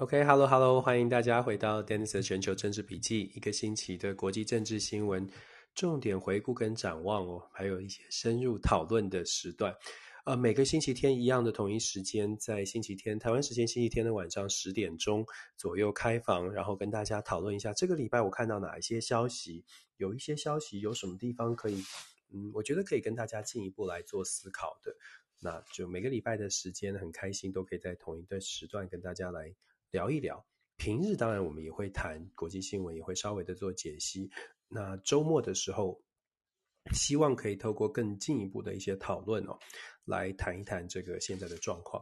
OK，Hello，Hello，欢迎大家回到 Dennis 的全球政治笔记，一个星期的国际政治新闻重点回顾跟展望哦，还有一些深入讨论的时段。呃，每个星期天一样的同一时间，在星期天台湾时间星期天的晚上十点钟左右开房，然后跟大家讨论一下这个礼拜我看到哪一些消息，有一些消息有什么地方可以，嗯，我觉得可以跟大家进一步来做思考的。那就每个礼拜的时间很开心，都可以在同一个时段跟大家来。聊一聊，平日当然我们也会谈国际新闻，也会稍微的做解析。那周末的时候，希望可以透过更进一步的一些讨论哦，来谈一谈这个现在的状况。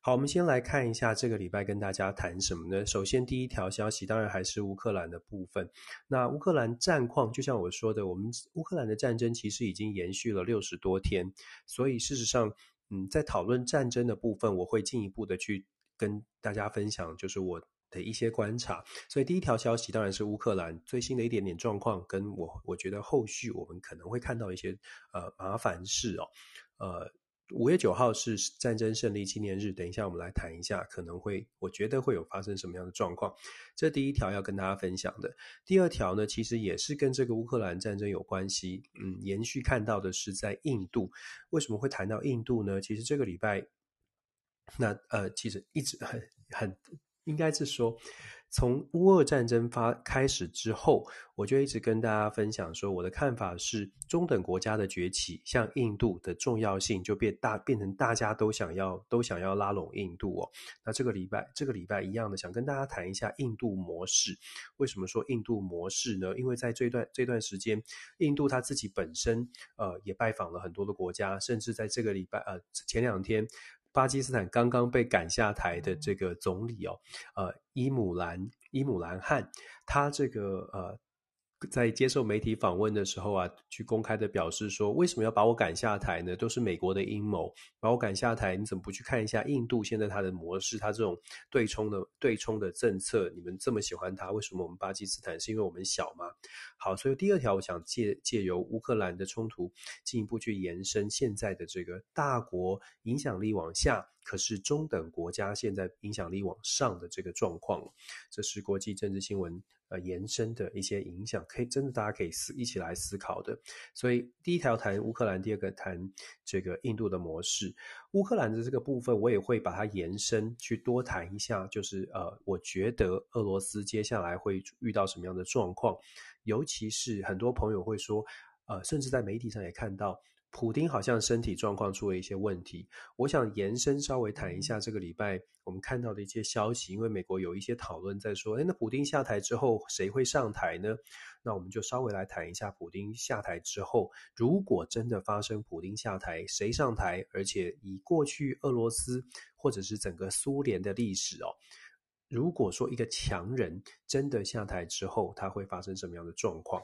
好，我们先来看一下这个礼拜跟大家谈什么呢？首先，第一条消息当然还是乌克兰的部分。那乌克兰战况，就像我说的，我们乌克兰的战争其实已经延续了六十多天，所以事实上，嗯，在讨论战争的部分，我会进一步的去。跟大家分享就是我的一些观察，所以第一条消息当然是乌克兰最新的一点点状况，跟我我觉得后续我们可能会看到一些呃麻烦事哦。呃，五月九号是战争胜利纪念日，等一下我们来谈一下，可能会我觉得会有发生什么样的状况。这第一条要跟大家分享的，第二条呢，其实也是跟这个乌克兰战争有关系。嗯，延续看到的是在印度，为什么会谈到印度呢？其实这个礼拜。那呃，其实一直很很应该是说，从乌俄战争发开始之后，我就一直跟大家分享说，我的看法是，中等国家的崛起，像印度的重要性就变大，变成大家都想要都想要拉拢印度哦。那这个礼拜这个礼拜一样的，想跟大家谈一下印度模式。为什么说印度模式呢？因为在这段这段时间，印度他自己本身呃也拜访了很多的国家，甚至在这个礼拜呃前两天。巴基斯坦刚刚被赶下台的这个总理哦，呃，伊姆兰伊姆兰汗，他这个呃。在接受媒体访问的时候啊，去公开的表示说，为什么要把我赶下台呢？都是美国的阴谋，把我赶下台，你怎么不去看一下印度现在它的模式，它这种对冲的对冲的政策，你们这么喜欢它，为什么我们巴基斯坦是因为我们小吗？好，所以第二条，我想借借由乌克兰的冲突进一步去延伸现在的这个大国影响力往下，可是中等国家现在影响力往上的这个状况，这是国际政治新闻。呃，延伸的一些影响，可以真的大家可以思一起来思考的。所以第一条谈乌克兰，第二个谈这个印度的模式。乌克兰的这个部分，我也会把它延伸去多谈一下。就是呃，我觉得俄罗斯接下来会遇到什么样的状况，尤其是很多朋友会说，呃，甚至在媒体上也看到。普丁好像身体状况出了一些问题，我想延伸稍微谈一下这个礼拜我们看到的一些消息，因为美国有一些讨论在说，诶，那普丁下台之后谁会上台呢？那我们就稍微来谈一下普丁下台之后，如果真的发生普丁下台，谁上台？而且以过去俄罗斯或者是整个苏联的历史哦，如果说一个强人真的下台之后，他会发生什么样的状况？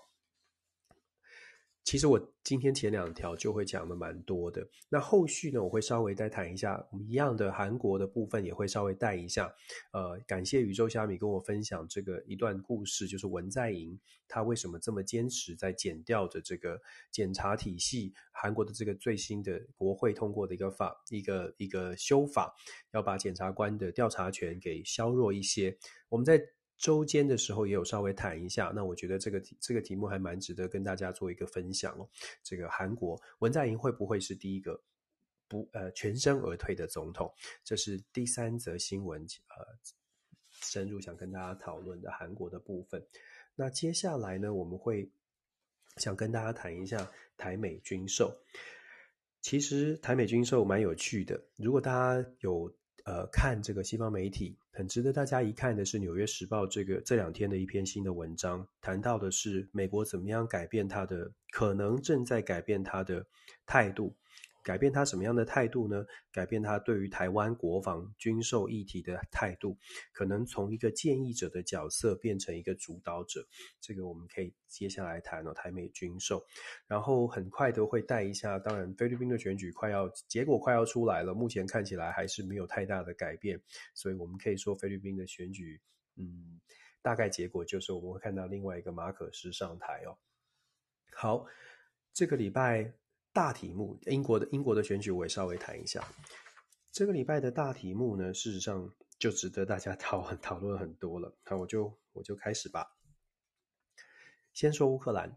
其实我今天前两条就会讲的蛮多的，那后续呢，我会稍微再谈一下，我们一样的韩国的部分也会稍微带一下。呃，感谢宇宙虾米跟我分享这个一段故事，就是文在寅他为什么这么坚持在检调的这个检察体系，韩国的这个最新的国会通过的一个法，一个一个修法，要把检察官的调查权给削弱一些。我们在。周间的时候也有稍微谈一下，那我觉得这个题这个题目还蛮值得跟大家做一个分享哦。这个韩国文在寅会不会是第一个不呃全身而退的总统？这是第三则新闻，呃，深入想跟大家讨论的韩国的部分。那接下来呢，我们会想跟大家谈一下台美军售。其实台美军售蛮有趣的，如果大家有。呃，看这个西方媒体，很值得大家一看的是《纽约时报》这个这两天的一篇新的文章，谈到的是美国怎么样改变它的，可能正在改变它的态度。改变他什么样的态度呢？改变他对于台湾国防军售议题的态度，可能从一个建议者的角色变成一个主导者。这个我们可以接下来谈哦，台美军售。然后很快都会带一下，当然菲律宾的选举快要结果快要出来了，目前看起来还是没有太大的改变，所以我们可以说菲律宾的选举，嗯，大概结果就是我们会看到另外一个马可斯上台哦。好，这个礼拜。大题目，英国的英国的选举我也稍微谈一下。这个礼拜的大题目呢，事实上就值得大家讨讨论很多了。那我就我就开始吧。先说乌克兰，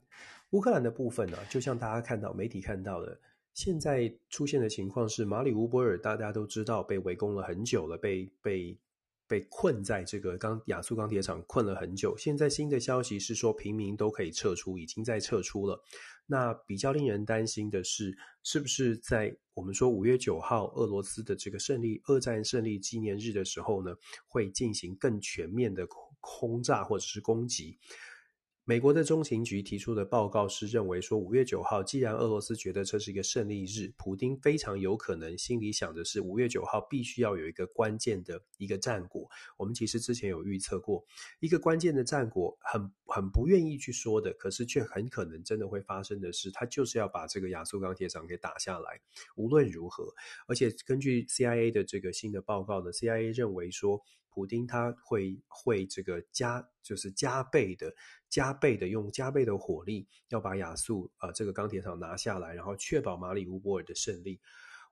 乌克兰的部分呢，就像大家看到媒体看到的，现在出现的情况是马里乌波尔，大家都知道被围攻了很久了，被被。被困在这个钢亚速钢铁厂困了很久，现在新的消息是说平民都可以撤出，已经在撤出了。那比较令人担心的是，是不是在我们说五月九号俄罗斯的这个胜利二战胜利纪念日的时候呢，会进行更全面的空空炸或者是攻击？美国的中情局提出的报告是认为说，五月九号，既然俄罗斯觉得这是一个胜利日，普丁非常有可能心里想的是，五月九号必须要有一个关键的一个战果。我们其实之前有预测过，一个关键的战果很，很不愿意去说的，可是却很可能真的会发生的是，他就是要把这个亚速钢铁厂给打下来。无论如何，而且根据 CIA 的这个新的报告呢，CIA 认为说。普丁他会会这个加就是加倍的加倍的用加倍的火力要把亚速呃这个钢铁厂拿下来，然后确保马里乌波尔的胜利。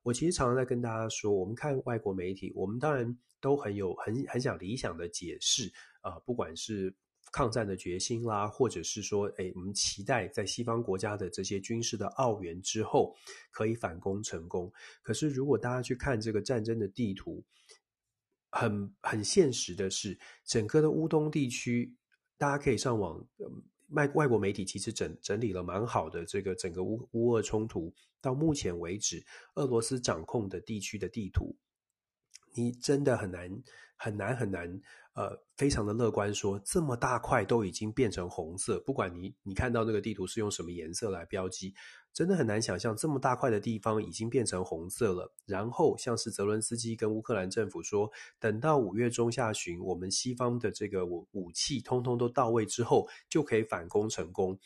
我其实常常在跟大家说，我们看外国媒体，我们当然都很有很很想理想的解释啊、不管是抗战的决心啦，或者是说，哎，我们期待在西方国家的这些军事的奥援之后可以反攻成功。可是如果大家去看这个战争的地图，很很现实的是，整个的乌东地区，大家可以上网，外外国媒体其实整整理了蛮好的这个整个乌乌俄冲突到目前为止，俄罗斯掌控的地区的地图，你真的很难很难很难，呃，非常的乐观说这么大块都已经变成红色，不管你你看到那个地图是用什么颜色来标记。真的很难想象，这么大块的地方已经变成红色了。然后，像是泽伦斯基跟乌克兰政府说，等到五月中下旬，我们西方的这个武武器通通都到位之后，就可以反攻成功。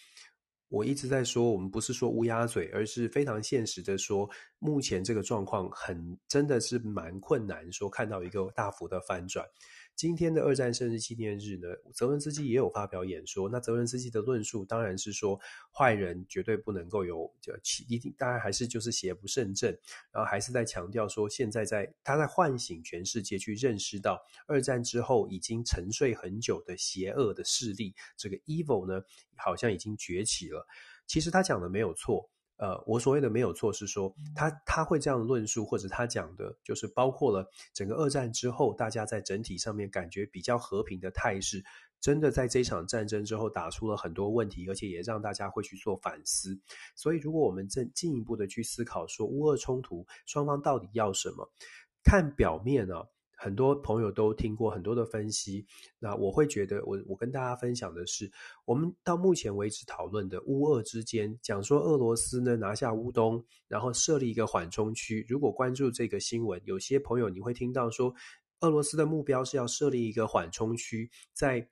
我一直在说，我们不是说乌鸦嘴，而是非常现实的说，目前这个状况很真的是蛮困难，说看到一个大幅的翻转。今天的二战胜利纪念日呢，泽伦斯基也有发表演说。那泽伦斯基的论述当然是说，坏人绝对不能够有就一定，当然还是就是邪不胜正，然后还是在强调说，现在在他在唤醒全世界去认识到二战之后已经沉睡很久的邪恶的势力，这个 evil 呢，好像已经崛起了。其实他讲的没有错。呃，我所谓的没有错是说，他他会这样论述，或者他讲的就是包括了整个二战之后，大家在整体上面感觉比较和平的态势，真的在这场战争之后打出了很多问题，而且也让大家会去做反思。所以，如果我们再进一步的去思考说，乌俄冲突双方到底要什么，看表面呢、啊？很多朋友都听过很多的分析，那我会觉得我，我跟大家分享的是，我们到目前为止讨论的乌俄之间，讲说俄罗斯呢拿下乌东，然后设立一个缓冲区。如果关注这个新闻，有些朋友你会听到说，俄罗斯的目标是要设立一个缓冲区，在。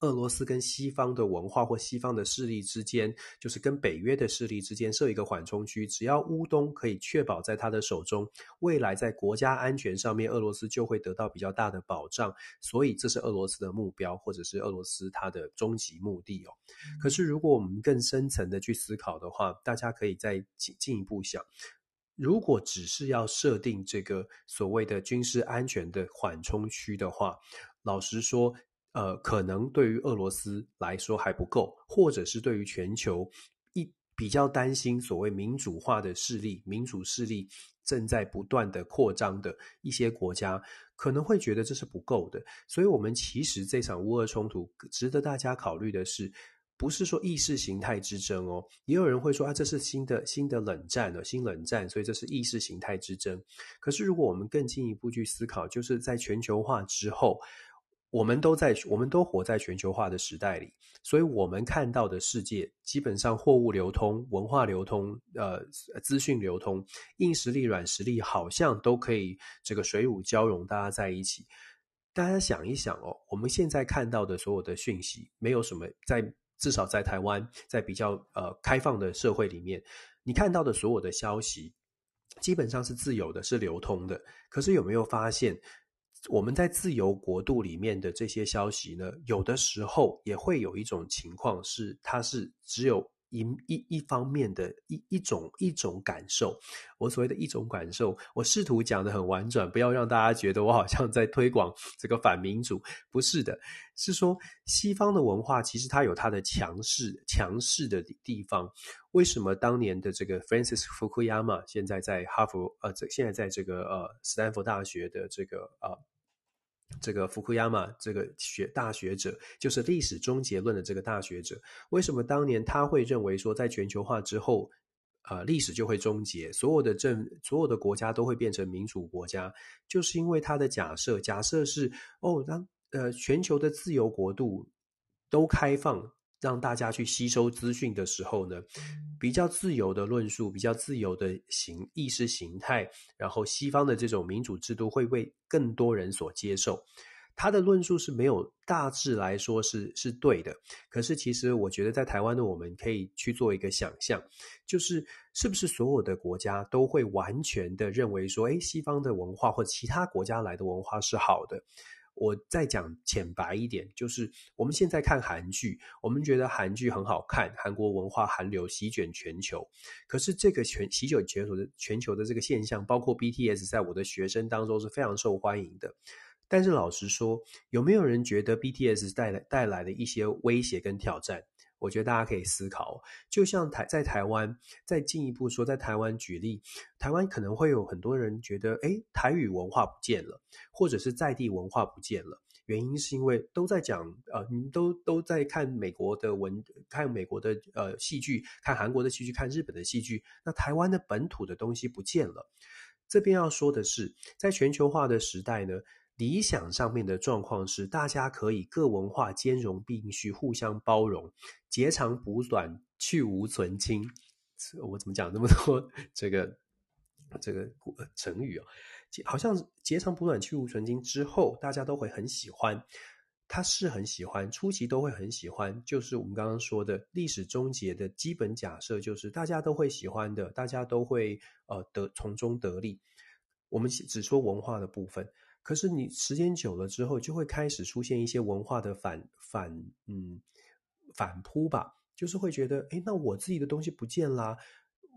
俄罗斯跟西方的文化或西方的势力之间，就是跟北约的势力之间设一个缓冲区，只要乌东可以确保在他的手中，未来在国家安全上面，俄罗斯就会得到比较大的保障。所以这是俄罗斯的目标，或者是俄罗斯它的终极目的哦。可是如果我们更深层的去思考的话，大家可以再进进一步想，如果只是要设定这个所谓的军事安全的缓冲区的话，老实说。呃，可能对于俄罗斯来说还不够，或者是对于全球一比较担心所谓民主化的势力、民主势力正在不断的扩张的一些国家，可能会觉得这是不够的。所以，我们其实这场乌俄冲突值得大家考虑的是，不是说意识形态之争哦。也有人会说啊，这是新的新的冷战了，新冷战，所以这是意识形态之争。可是，如果我们更进一步去思考，就是在全球化之后。我们都在，我们都活在全球化的时代里，所以我们看到的世界基本上货物流通、文化流通、呃，资讯流通，硬实力、软实力好像都可以这个水乳交融，大家在一起。大家想一想哦，我们现在看到的所有的讯息，没有什么在，至少在台湾，在比较呃开放的社会里面，你看到的所有的消息，基本上是自由的，是流通的。可是有没有发现？我们在自由国度里面的这些消息呢，有的时候也会有一种情况是，它是只有一一一方面的一一种一种感受。我所谓的一种感受，我试图讲得很婉转，不要让大家觉得我好像在推广这个反民主。不是的，是说西方的文化其实它有它的强势强势的地方。为什么当年的这个 Francis Fukuyama 现在在哈佛呃，这现在在这个呃斯坦福大学的这个呃。这个福库亚马这个学大学者，就是历史终结论的这个大学者，为什么当年他会认为说，在全球化之后，呃，历史就会终结，所有的政，所有的国家都会变成民主国家，就是因为他的假设，假设是哦，当呃全球的自由国度都开放。让大家去吸收资讯的时候呢，比较自由的论述，比较自由的形意识形态，然后西方的这种民主制度会被更多人所接受。他的论述是没有大致来说是是对的，可是其实我觉得在台湾的我们可以去做一个想象，就是是不是所有的国家都会完全的认为说，诶，西方的文化或者其他国家来的文化是好的。我再讲浅白一点，就是我们现在看韩剧，我们觉得韩剧很好看，韩国文化韩流席卷全球。可是这个全席卷全球的全球的这个现象，包括 BTS 在我的学生当中是非常受欢迎的。但是老实说，有没有人觉得 BTS 带来带来的一些威胁跟挑战？我觉得大家可以思考，就像台在台湾，再进一步说，在台湾举例，台湾可能会有很多人觉得，诶，台语文化不见了，或者是在地文化不见了，原因是因为都在讲，呃，你都都在看美国的文，看美国的呃戏剧，看韩国的戏剧，看日本的戏剧，那台湾的本土的东西不见了。这边要说的是，在全球化的时代呢。理想上面的状况是，大家可以各文化兼容并蓄，互相包容，截长补短，去芜存菁。我怎么讲那么多这个这个成语啊？好像截长补短，去芜存菁之后，大家都会很喜欢。他是很喜欢，初期都会很喜欢。就是我们刚刚说的历史终结的基本假设，就是大家都会喜欢的，大家都会呃得从中得利。我们只说文化的部分。可是你时间久了之后，就会开始出现一些文化的反反嗯反扑吧，就是会觉得，诶，那我自己的东西不见啦。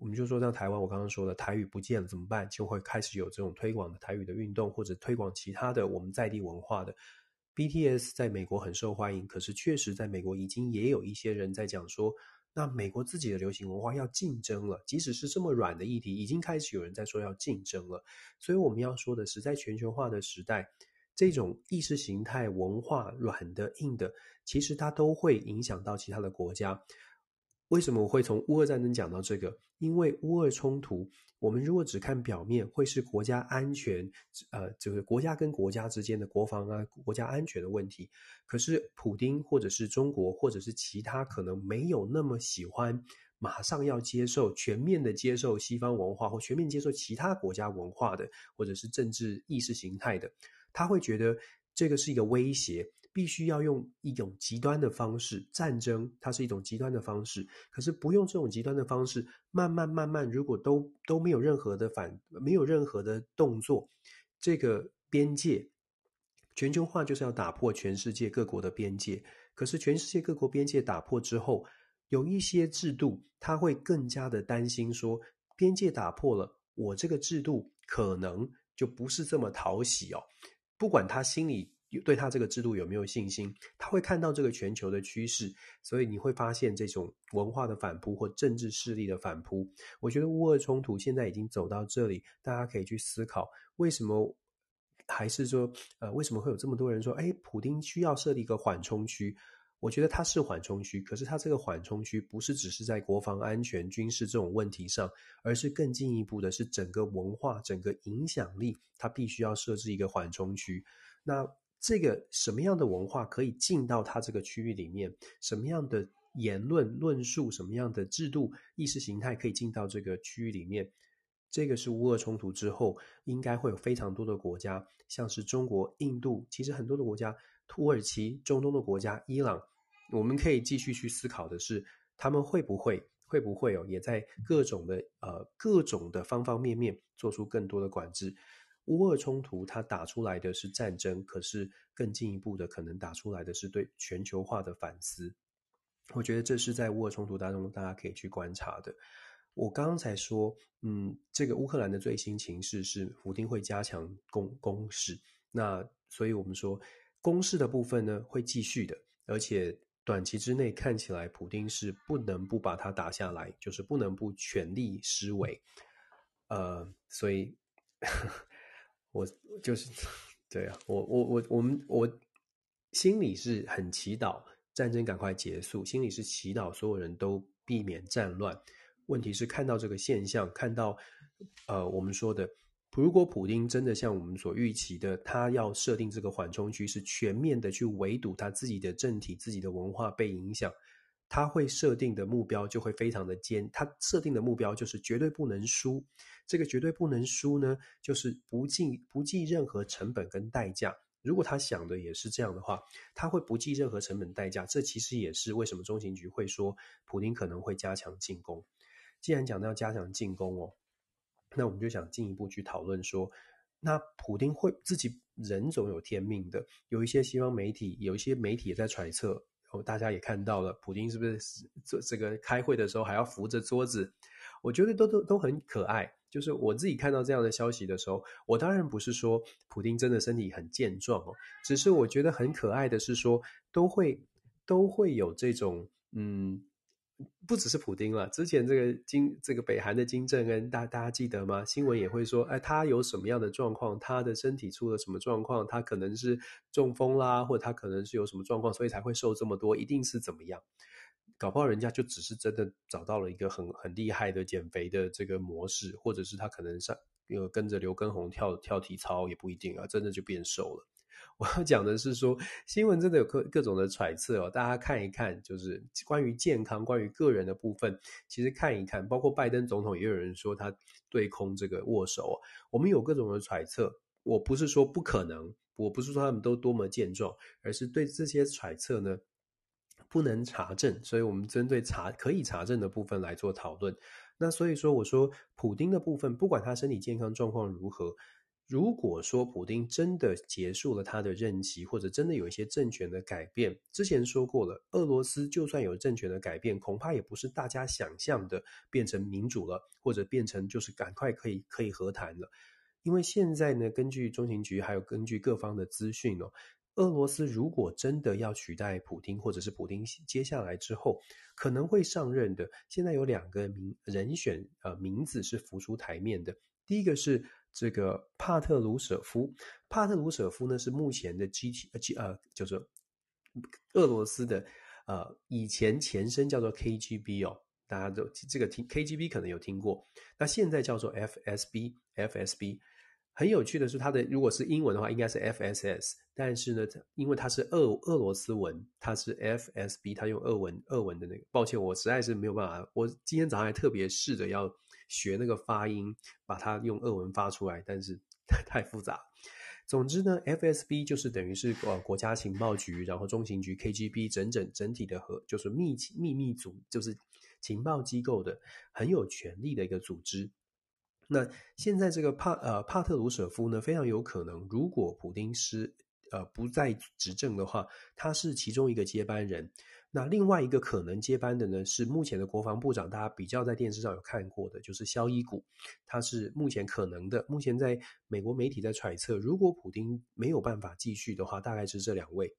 我们就说，像台湾，我刚刚说的台语不见了怎么办？就会开始有这种推广的台语的运动，或者推广其他的我们在地文化的。BTS 在美国很受欢迎，可是确实在美国已经也有一些人在讲说。那美国自己的流行文化要竞争了，即使是这么软的议题，已经开始有人在说要竞争了。所以我们要说的是，在全球化的时代，这种意识形态文化软的硬的，其实它都会影响到其他的国家。为什么我会从乌俄战争讲到这个？因为乌俄冲突，我们如果只看表面，会是国家安全，呃，就是国家跟国家之间的国防啊、国家安全的问题。可是，普丁或者是中国，或者是其他可能没有那么喜欢，马上要接受全面的接受西方文化，或全面接受其他国家文化的，或者是政治意识形态的，他会觉得这个是一个威胁。必须要用一种极端的方式，战争它是一种极端的方式。可是不用这种极端的方式，慢慢慢慢，如果都都没有任何的反，没有任何的动作，这个边界，全球化就是要打破全世界各国的边界。可是全世界各国边界打破之后，有一些制度，它会更加的担心说，边界打破了，我这个制度可能就不是这么讨喜哦。不管他心里。对他这个制度有没有信心？他会看到这个全球的趋势，所以你会发现这种文化的反扑或政治势力的反扑。我觉得乌俄冲突现在已经走到这里，大家可以去思考，为什么还是说，呃，为什么会有这么多人说，哎，普丁需要设立一个缓冲区？我觉得它是缓冲区，可是它这个缓冲区不是只是在国防安全、军事这种问题上，而是更进一步的是整个文化、整个影响力，它必须要设置一个缓冲区。那这个什么样的文化可以进到它这个区域里面？什么样的言论论述？什么样的制度意识形态可以进到这个区域里面？这个是乌俄冲突之后，应该会有非常多的国家，像是中国、印度，其实很多的国家，土耳其、中东的国家、伊朗，我们可以继续去思考的是，他们会不会会不会哦，也在各种的呃各种的方方面面做出更多的管制。乌俄冲突，它打出来的是战争，可是更进一步的，可能打出来的是对全球化的反思。我觉得这是在乌俄冲突当中大家可以去观察的。我刚才说，嗯，这个乌克兰的最新情势是普丁会加强攻攻势，那所以我们说攻势的部分呢会继续的，而且短期之内看起来普丁是不能不把它打下来，就是不能不全力施为。呃，所以我就是 对啊，我我我我们我心里是很祈祷战争赶快结束，心里是祈祷所有人都避免战乱。问题是看到这个现象，看到呃我们说的，如果普丁真的像我们所预期的，他要设定这个缓冲区，是全面的去围堵他自己的政体、自己的文化被影响。他会设定的目标就会非常的尖，他设定的目标就是绝对不能输。这个绝对不能输呢，就是不计不计任何成本跟代价。如果他想的也是这样的话，他会不计任何成本代价。这其实也是为什么中情局会说普丁可能会加强进攻。既然讲到加强进攻哦，那我们就想进一步去讨论说，那普丁会自己人总有天命的。有一些西方媒体，有一些媒体也在揣测。大家也看到了，普京是不是这这个开会的时候还要扶着桌子？我觉得都都都很可爱。就是我自己看到这样的消息的时候，我当然不是说普京真的身体很健壮哦，只是我觉得很可爱的是说，都会都会有这种嗯。不只是普丁了，之前这个金这个北韩的金正恩，大大家记得吗？新闻也会说，哎，他有什么样的状况？他的身体出了什么状况？他可能是中风啦，或者他可能是有什么状况，所以才会瘦这么多，一定是怎么样？搞不好人家就只是真的找到了一个很很厉害的减肥的这个模式，或者是他可能上有跟着刘畊宏跳跳体操，也不一定啊，真的就变瘦了。我要讲的是说，新闻真的有各各种的揣测哦，大家看一看，就是关于健康、关于个人的部分，其实看一看，包括拜登总统也有人说他对空这个握手，我们有各种的揣测。我不是说不可能，我不是说他们都多么健壮，而是对这些揣测呢不能查证，所以我们针对查可以查证的部分来做讨论。那所以说，我说普丁的部分，不管他身体健康状况如何。如果说普丁真的结束了他的任期，或者真的有一些政权的改变，之前说过了，俄罗斯就算有政权的改变，恐怕也不是大家想象的变成民主了，或者变成就是赶快可以可以和谈了。因为现在呢，根据中情局还有根据各方的资讯哦，俄罗斯如果真的要取代普丁，或者是普丁接下来之后可能会上任的，现在有两个名人选，呃，名字是浮出台面的，第一个是。这个帕特鲁舍夫，帕特鲁舍夫呢是目前的 G T 呃 G 呃，就是俄罗斯的呃以前前身叫做 KGB 哦，大家都这个听 KGB 可能有听过，那现在叫做 FSB FSB。很有趣的是，它的如果是英文的话，应该是 FSS，但是呢，因为它是俄俄罗斯文，它是 FSB，它用俄文俄文的那个，抱歉，我实在是没有办法，我今天早上还特别试着要。学那个发音，把它用俄文发出来，但是 太复杂。总之呢，FSB 就是等于是呃国家情报局，然后中情局 KGB 整整整体的和就是秘秘密组，就是情报机构的很有权力的一个组织。那现在这个帕呃帕特鲁舍夫呢，非常有可能，如果普丁是呃不再执政的话，他是其中一个接班人。那另外一个可能接班的呢，是目前的国防部长，大家比较在电视上有看过的，就是肖伊古，他是目前可能的。目前在美国媒体在揣测，如果普丁没有办法继续的话，大概是这两位。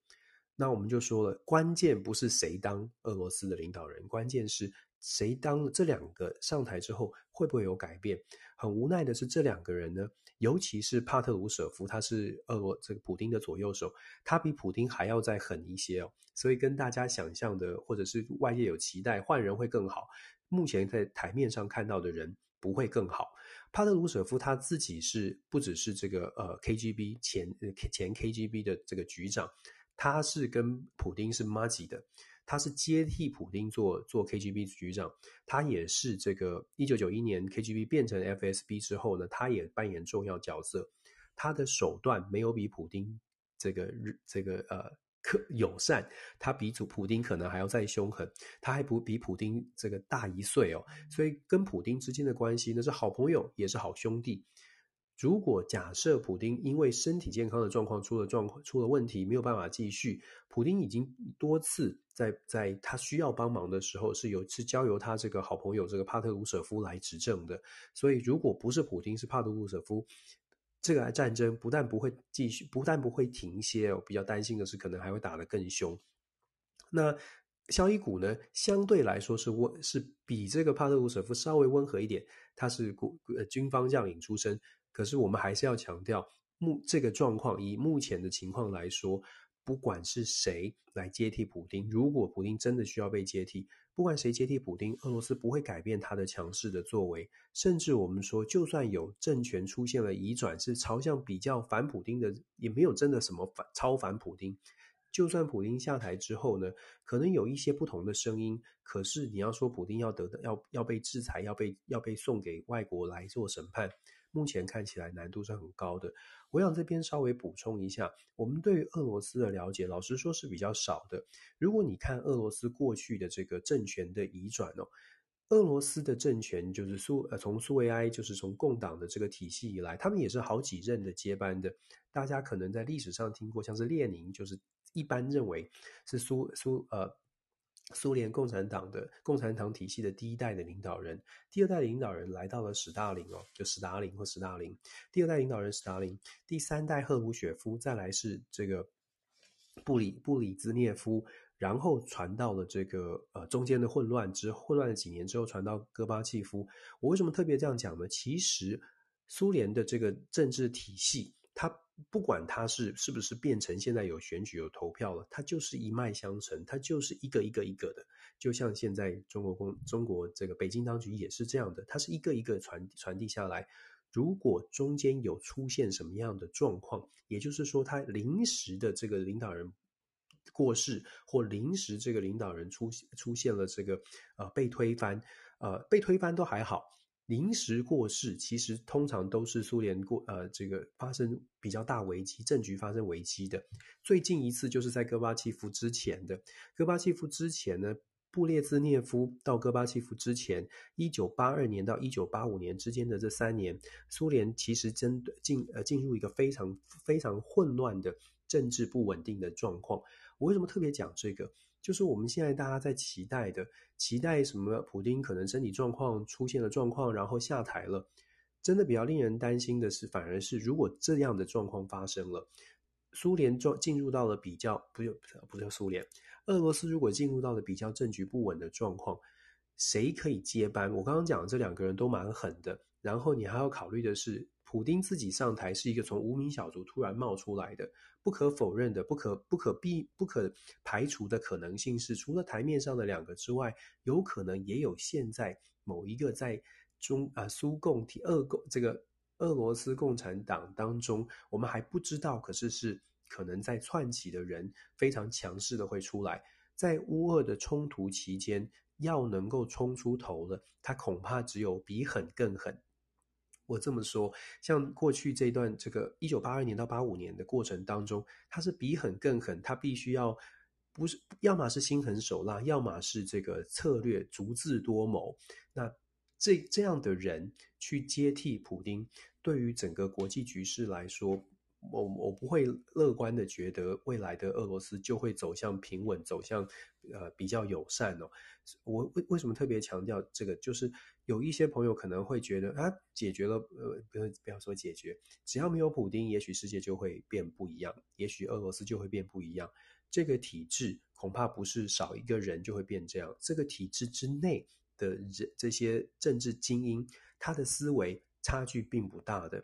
那我们就说了，关键不是谁当俄罗斯的领导人，关键是谁当这两个上台之后会不会有改变。很无奈的是，这两个人呢，尤其是帕特鲁舍夫，他是俄罗这个普丁的左右手，他比普丁还要再狠一些哦。所以跟大家想象的，或者是外界有期待换人会更好，目前在台面上看到的人不会更好。帕特鲁舍夫他自己是不只是这个呃 KGB 前前 KGB 的这个局长，他是跟普丁是麻吉的，他是接替普丁做做 KGB 局长，他也是这个一九九一年 KGB 变成 FSB 之后呢，他也扮演重要角色，他的手段没有比普丁这个这个呃。可友善，他比主普丁可能还要再凶狠，他还不比普丁这个大一岁哦，所以跟普丁之间的关系呢是好朋友，也是好兄弟。如果假设普丁因为身体健康的状况出了状况出了问题，没有办法继续，普丁已经多次在在他需要帮忙的时候是由是交由他这个好朋友这个帕特鲁舍夫来执政的，所以如果不是普丁是帕特鲁舍夫，这个战争不但不会继续，不但不会停歇，我比较担心的是可能还会打得更凶。那肖伊古呢，相对来说是温是比这个帕特鲁舍夫稍微温和一点，他是国呃军方将领出身。可是我们还是要强调，目这个状况以目前的情况来说，不管是谁来接替普丁，如果普丁真的需要被接替，不管谁接替普丁，俄罗斯不会改变他的强势的作为。甚至我们说，就算有政权出现了移转，是朝向比较反普丁的，也没有真的什么反超反普丁。就算普丁下台之后呢，可能有一些不同的声音。可是你要说普丁要得的要要被制裁，要被要被送给外国来做审判。目前看起来难度是很高的。我想这边稍微补充一下，我们对于俄罗斯的了解，老实说是比较少的。如果你看俄罗斯过去的这个政权的移转哦，俄罗斯的政权就是苏呃从苏维埃，就是从共党的这个体系以来，他们也是好几任的接班的。大家可能在历史上听过，像是列宁，就是一般认为是苏苏呃。苏联共产党的共产党体系的第一代的领导人，第二代领导人来到了史大林哦，就史达林或史大林。第二代领导人史达林，第三代赫鲁雪夫，再来是这个布里布里兹涅夫，然后传到了这个呃中间的混乱之混乱了几年之后，传到戈巴契夫。我为什么特别这样讲呢？其实苏联的这个政治体系，它。不管他是是不是变成现在有选举有投票了，它就是一脉相承，它就是一个一个一个的，就像现在中国公中国这个北京当局也是这样的，它是一个一个传传递下来。如果中间有出现什么样的状况，也就是说他临时的这个领导人过世，或临时这个领导人出出现了这个呃被推翻，呃被推翻都还好。临时过世，其实通常都是苏联过呃这个发生比较大危机，政局发生危机的。最近一次就是在戈巴契夫之前的，戈巴契夫之前呢，布列兹涅夫到戈巴契夫之前，一九八二年到一九八五年之间的这三年，苏联其实真的进呃进入一个非常非常混乱的政治不稳定的状况。我为什么特别讲这个？就是我们现在大家在期待的，期待什么？普丁可能身体状况出现了状况，然后下台了。真的比较令人担心的是，反而是如果这样的状况发生了，苏联状进入到了比较不叫不叫苏联，俄罗斯如果进入到了比较政局不稳的状况，谁可以接班？我刚刚讲的这两个人都蛮狠的，然后你还要考虑的是，普丁自己上台是一个从无名小卒突然冒出来的。不可否认的、不可不可避、不可排除的可能性是，除了台面上的两个之外，有可能也有现在某一个在中啊苏共体俄共这个俄罗斯共产党当中，我们还不知道，可是是可能在窜起的人非常强势的会出来，在乌俄的冲突期间，要能够冲出头了，他恐怕只有比狠更狠。我这么说，像过去这段这个一九八二年到八五年的过程当中，他是比狠更狠，他必须要不是，要么是心狠手辣，要么是这个策略足智多谋。那这这样的人去接替普丁，对于整个国际局势来说，我我不会乐观的觉得未来的俄罗斯就会走向平稳，走向呃比较友善哦。我为为什么特别强调这个？就是有一些朋友可能会觉得啊，解决了呃，不要不要说解决，只要没有普丁，也许世界就会变不一样，也许俄罗斯就会变不一样。这个体制恐怕不是少一个人就会变这样，这个体制之内的人，这些政治精英，他的思维差距并不大的。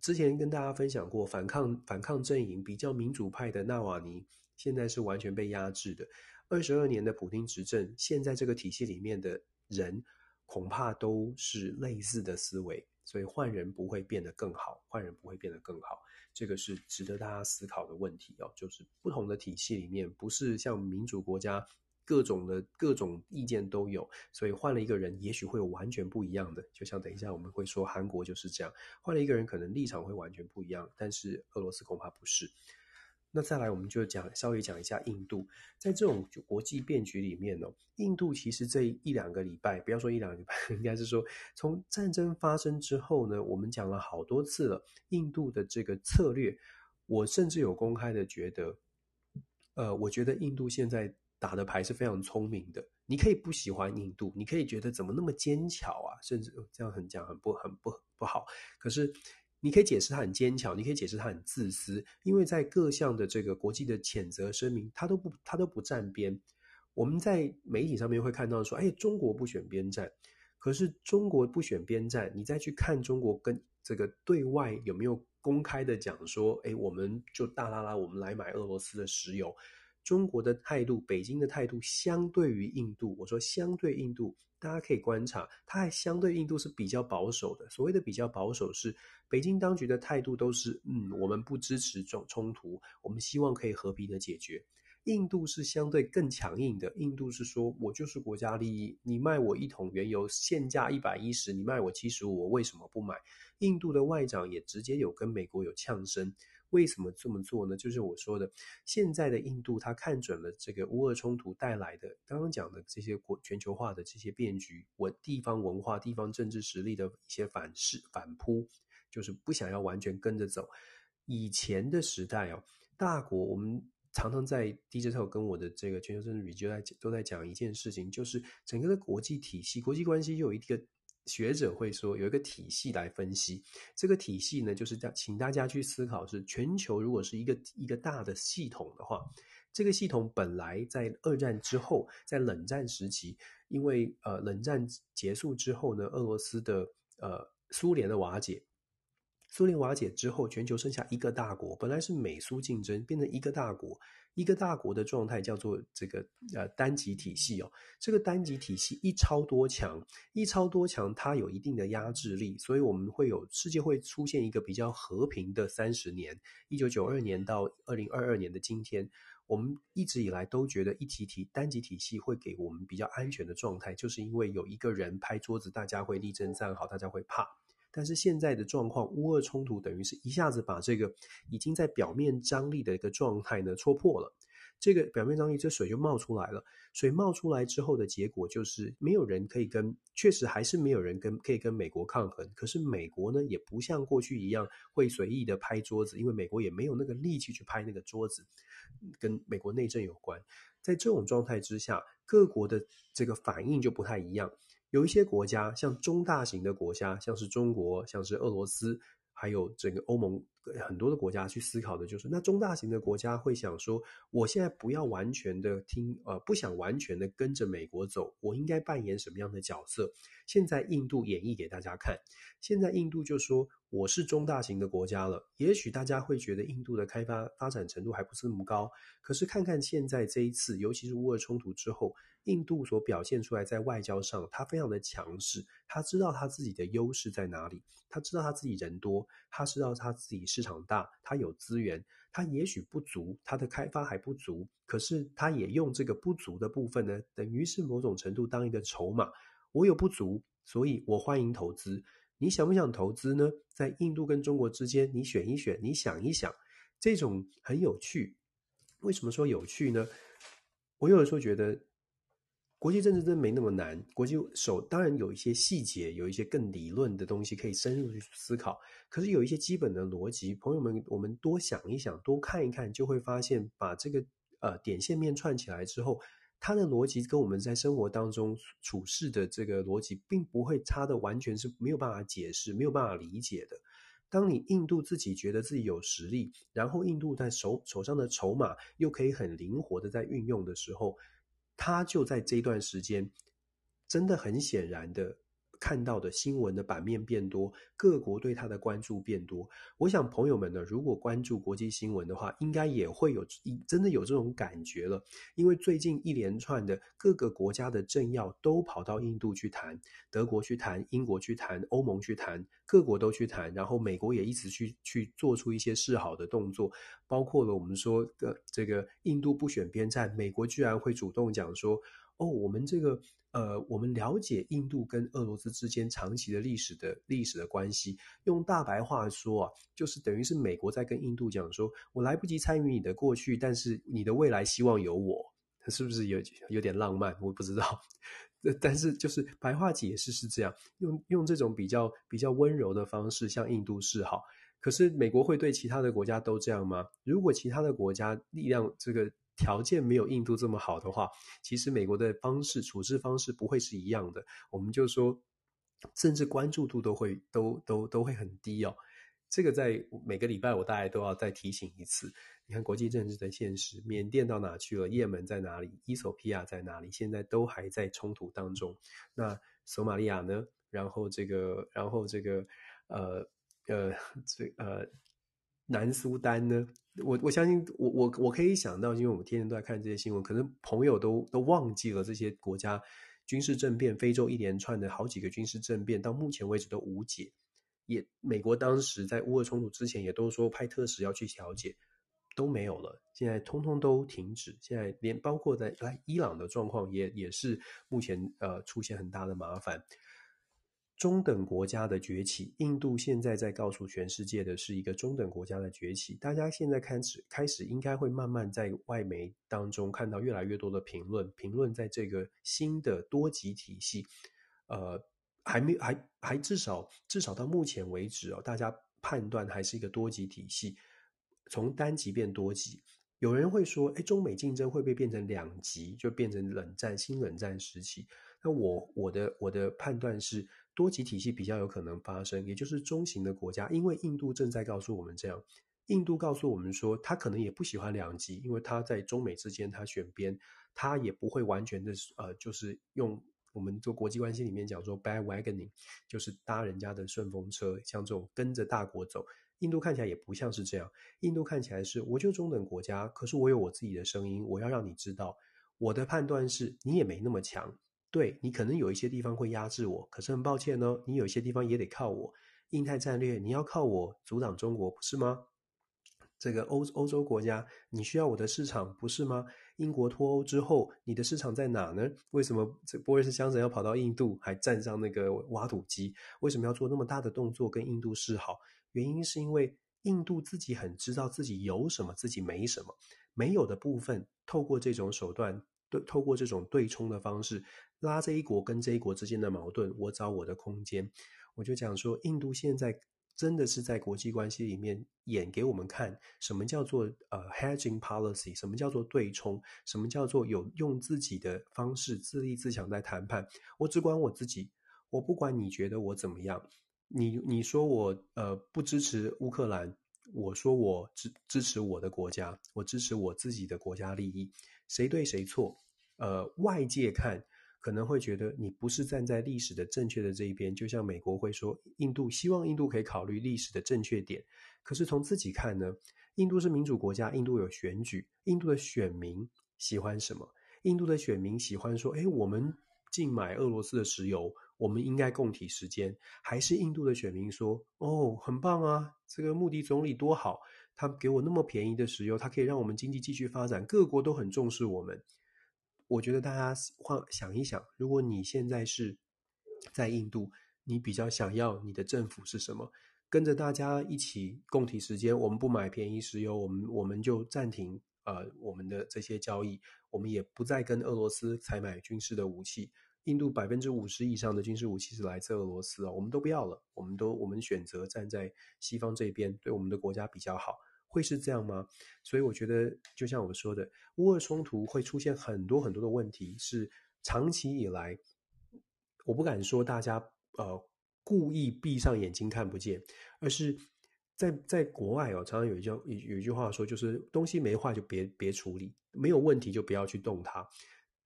之前跟大家分享过，反抗反抗阵营比较民主派的纳瓦尼，现在是完全被压制的。二十二年的普丁执政，现在这个体系里面的人恐怕都是类似的思维，所以换人不会变得更好，换人不会变得更好，这个是值得大家思考的问题哦。就是不同的体系里面，不是像民主国家。各种的各种意见都有，所以换了一个人，也许会有完全不一样的。就像等一下我们会说，韩国就是这样，换了一个人，可能立场会完全不一样。但是俄罗斯恐怕不是。那再来，我们就讲稍微讲一下印度，在这种就国际变局里面呢，印度其实这一两个礼拜，不要说一两个礼拜，应该是说从战争发生之后呢，我们讲了好多次了，印度的这个策略，我甚至有公开的觉得，呃，我觉得印度现在打的牌是非常聪明的。你可以不喜欢印度，你可以觉得怎么那么坚强啊，甚至这样很讲很不很不不好，可是。你可以解释他很坚强，你可以解释他很自私，因为在各项的这个国际的谴责声明，他都不他都不站边。我们在媒体上面会看到说，哎，中国不选边站，可是中国不选边站，你再去看中国跟这个对外有没有公开的讲说，哎，我们就大拉拉，我们来买俄罗斯的石油。中国的态度，北京的态度，相对于印度，我说相对印度，大家可以观察，它还相对印度是比较保守的。所谓的比较保守是，北京当局的态度都是，嗯，我们不支持这种冲突，我们希望可以和平的解决。印度是相对更强硬的，印度是说我就是国家利益，你卖我一桶原油现价一百一十，你卖我七十五，我为什么不买？印度的外长也直接有跟美国有呛声。为什么这么做呢？就是我说的，现在的印度，他看准了这个乌俄冲突带来的刚刚讲的这些国全球化的这些变局，文地方文化、地方政治实力的一些反噬反扑，就是不想要完全跟着走。以前的时代哦，大国我们常常在 DJ Talk 跟我的这个全球政治笔记都在都在讲一件事情，就是整个的国际体系、国际关系有一个。学者会说有一个体系来分析，这个体系呢，就是请大家去思考是全球如果是一个一个大的系统的话，这个系统本来在二战之后，在冷战时期，因为呃冷战结束之后呢，俄罗斯的呃苏联的瓦解，苏联瓦解之后，全球剩下一个大国，本来是美苏竞争，变成一个大国。一个大国的状态叫做这个呃单极体系哦，这个单极体系一超多强，一超多强，它有一定的压制力，所以我们会有世界会出现一个比较和平的三十年，一九九二年到二零二二年的今天，我们一直以来都觉得一体体单极体系会给我们比较安全的状态，就是因为有一个人拍桌子，大家会立正站好，大家会怕。但是现在的状况，乌俄冲突等于是一下子把这个已经在表面张力的一个状态呢戳破了。这个表面张力，这水就冒出来了。水冒出来之后的结果就是，没有人可以跟，确实还是没有人跟可以跟美国抗衡。可是美国呢，也不像过去一样会随意的拍桌子，因为美国也没有那个力气去拍那个桌子，跟美国内政有关。在这种状态之下，各国的这个反应就不太一样。有一些国家，像中大型的国家，像是中国，像是俄罗斯，还有整个欧盟很多的国家去思考的就是，那中大型的国家会想说，我现在不要完全的听，呃，不想完全的跟着美国走，我应该扮演什么样的角色？现在印度演绎给大家看，现在印度就说我是中大型的国家了，也许大家会觉得印度的开发发展程度还不是那么高，可是看看现在这一次，尤其是乌俄冲突之后。印度所表现出来在外交上，他非常的强势，他知道他自己的优势在哪里，他知道他自己人多，他知道他自己市场大，它有资源，它也许不足，它的开发还不足，可是它也用这个不足的部分呢，等于是某种程度当一个筹码，我有不足，所以我欢迎投资，你想不想投资呢？在印度跟中国之间，你选一选，你想一想，这种很有趣。为什么说有趣呢？我有的时候觉得。国际政治真没那么难，国际手当然有一些细节，有一些更理论的东西可以深入去思考。可是有一些基本的逻辑，朋友们，我们多想一想，多看一看，就会发现，把这个呃点线面串起来之后，它的逻辑跟我们在生活当中处事的这个逻辑，并不会差的完全是没有办法解释、没有办法理解的。当你印度自己觉得自己有实力，然后印度在手手上的筹码又可以很灵活的在运用的时候。他就在这段时间，真的很显然的看到的新闻的版面变多，各国对它的关注变多。我想朋友们呢，如果关注国际新闻的话，应该也会有真的有这种感觉了。因为最近一连串的各个国家的政要都跑到印度去谈，德国去谈，英国去谈，欧盟去谈，各国都去谈，然后美国也一直去去做出一些示好的动作。包括了我们说的这个印度不选边站，美国居然会主动讲说，哦，我们这个呃，我们了解印度跟俄罗斯之间长期的历史的历史的关系，用大白话说啊，就是等于是美国在跟印度讲说，我来不及参与你的过去，但是你的未来希望有我，是不是有有点浪漫？我不知道。但是就是白话解释是这样，用用这种比较比较温柔的方式向印度示好。可是美国会对其他的国家都这样吗？如果其他的国家力量这个条件没有印度这么好的话，其实美国的方式处置方式不会是一样的。我们就说，甚至关注度都会都都都会很低哦。这个在每个礼拜我大概都要再提醒一次。你看国际政治的现实，缅甸到哪去了？也门在哪里？伊索比亚在哪里？现在都还在冲突当中。那索马利亚呢？然后这个，然后这个，呃呃，这呃，南苏丹呢？我我相信，我我我可以想到，因为我们天天都在看这些新闻，可能朋友都都忘记了这些国家军事政变，非洲一连串的好几个军事政变，到目前为止都无解。也美国当时在乌俄冲突之前，也都说派特使要去调解。都没有了，现在通通都停止。现在连包括在来伊朗的状况也也是目前呃出现很大的麻烦。中等国家的崛起，印度现在在告诉全世界的是一个中等国家的崛起。大家现在开始开始应该会慢慢在外媒当中看到越来越多的评论，评论在这个新的多极体系，呃，还没还还至少至少到目前为止哦，大家判断还是一个多极体系。从单极变多极，有人会说：“哎，中美竞争会不会变成两极，就变成冷战、新冷战时期？”那我我的我的判断是，多极体系比较有可能发生，也就是中型的国家，因为印度正在告诉我们这样。印度告诉我们说，他可能也不喜欢两极，因为他在中美之间他选边，他也不会完全的呃，就是用我们做国际关系里面讲说 b a d wagoning，就是搭人家的顺风车，像这种跟着大国走。印度看起来也不像是这样，印度看起来是我就中等国家，可是我有我自己的声音，我要让你知道，我的判断是你也没那么强，对，你可能有一些地方会压制我，可是很抱歉呢，你有一些地方也得靠我。印太战略你要靠我阻挡中国，不是吗？这个欧欧洲国家你需要我的市场，不是吗？英国脱欧之后，你的市场在哪呢？为什么这波瑞斯香森要跑到印度，还站上那个挖土机？为什么要做那么大的动作跟印度示好？原因是因为印度自己很知道自己有什么，自己没什么，没有的部分，透过这种手段，对，透过这种对冲的方式，拉这一国跟这一国之间的矛盾，我找我的空间。我就讲说，印度现在真的是在国际关系里面演给我们看，什么叫做呃 hedging policy，什么叫做对冲，什么叫做有用自己的方式自立自强在谈判。我只管我自己，我不管你觉得我怎么样。你你说我呃不支持乌克兰，我说我支支持我的国家，我支持我自己的国家利益，谁对谁错？呃，外界看可能会觉得你不是站在历史的正确的这一边，就像美国会说印度希望印度可以考虑历史的正确点，可是从自己看呢，印度是民主国家，印度有选举，印度的选民喜欢什么？印度的选民喜欢说，诶，我们禁买俄罗斯的石油。我们应该共体时间，还是印度的选民说：“哦，很棒啊，这个穆迪总理多好，他给我那么便宜的石油，他可以让我们经济继续发展，各国都很重视我们。”我觉得大家换想一想，如果你现在是在印度，你比较想要你的政府是什么？跟着大家一起共体时间，我们不买便宜石油，我们我们就暂停呃我们的这些交易，我们也不再跟俄罗斯采买军事的武器。印度百分之五十以上的军事武器是来自俄罗斯啊，我们都不要了，我们都我们选择站在西方这边，对我们的国家比较好，会是这样吗？所以我觉得，就像我说的，乌俄冲突会出现很多很多的问题，是长期以来，我不敢说大家呃故意闭上眼睛看不见，而是在在国外哦，常常有一句有有一句话说，就是东西没坏就别别处理，没有问题就不要去动它。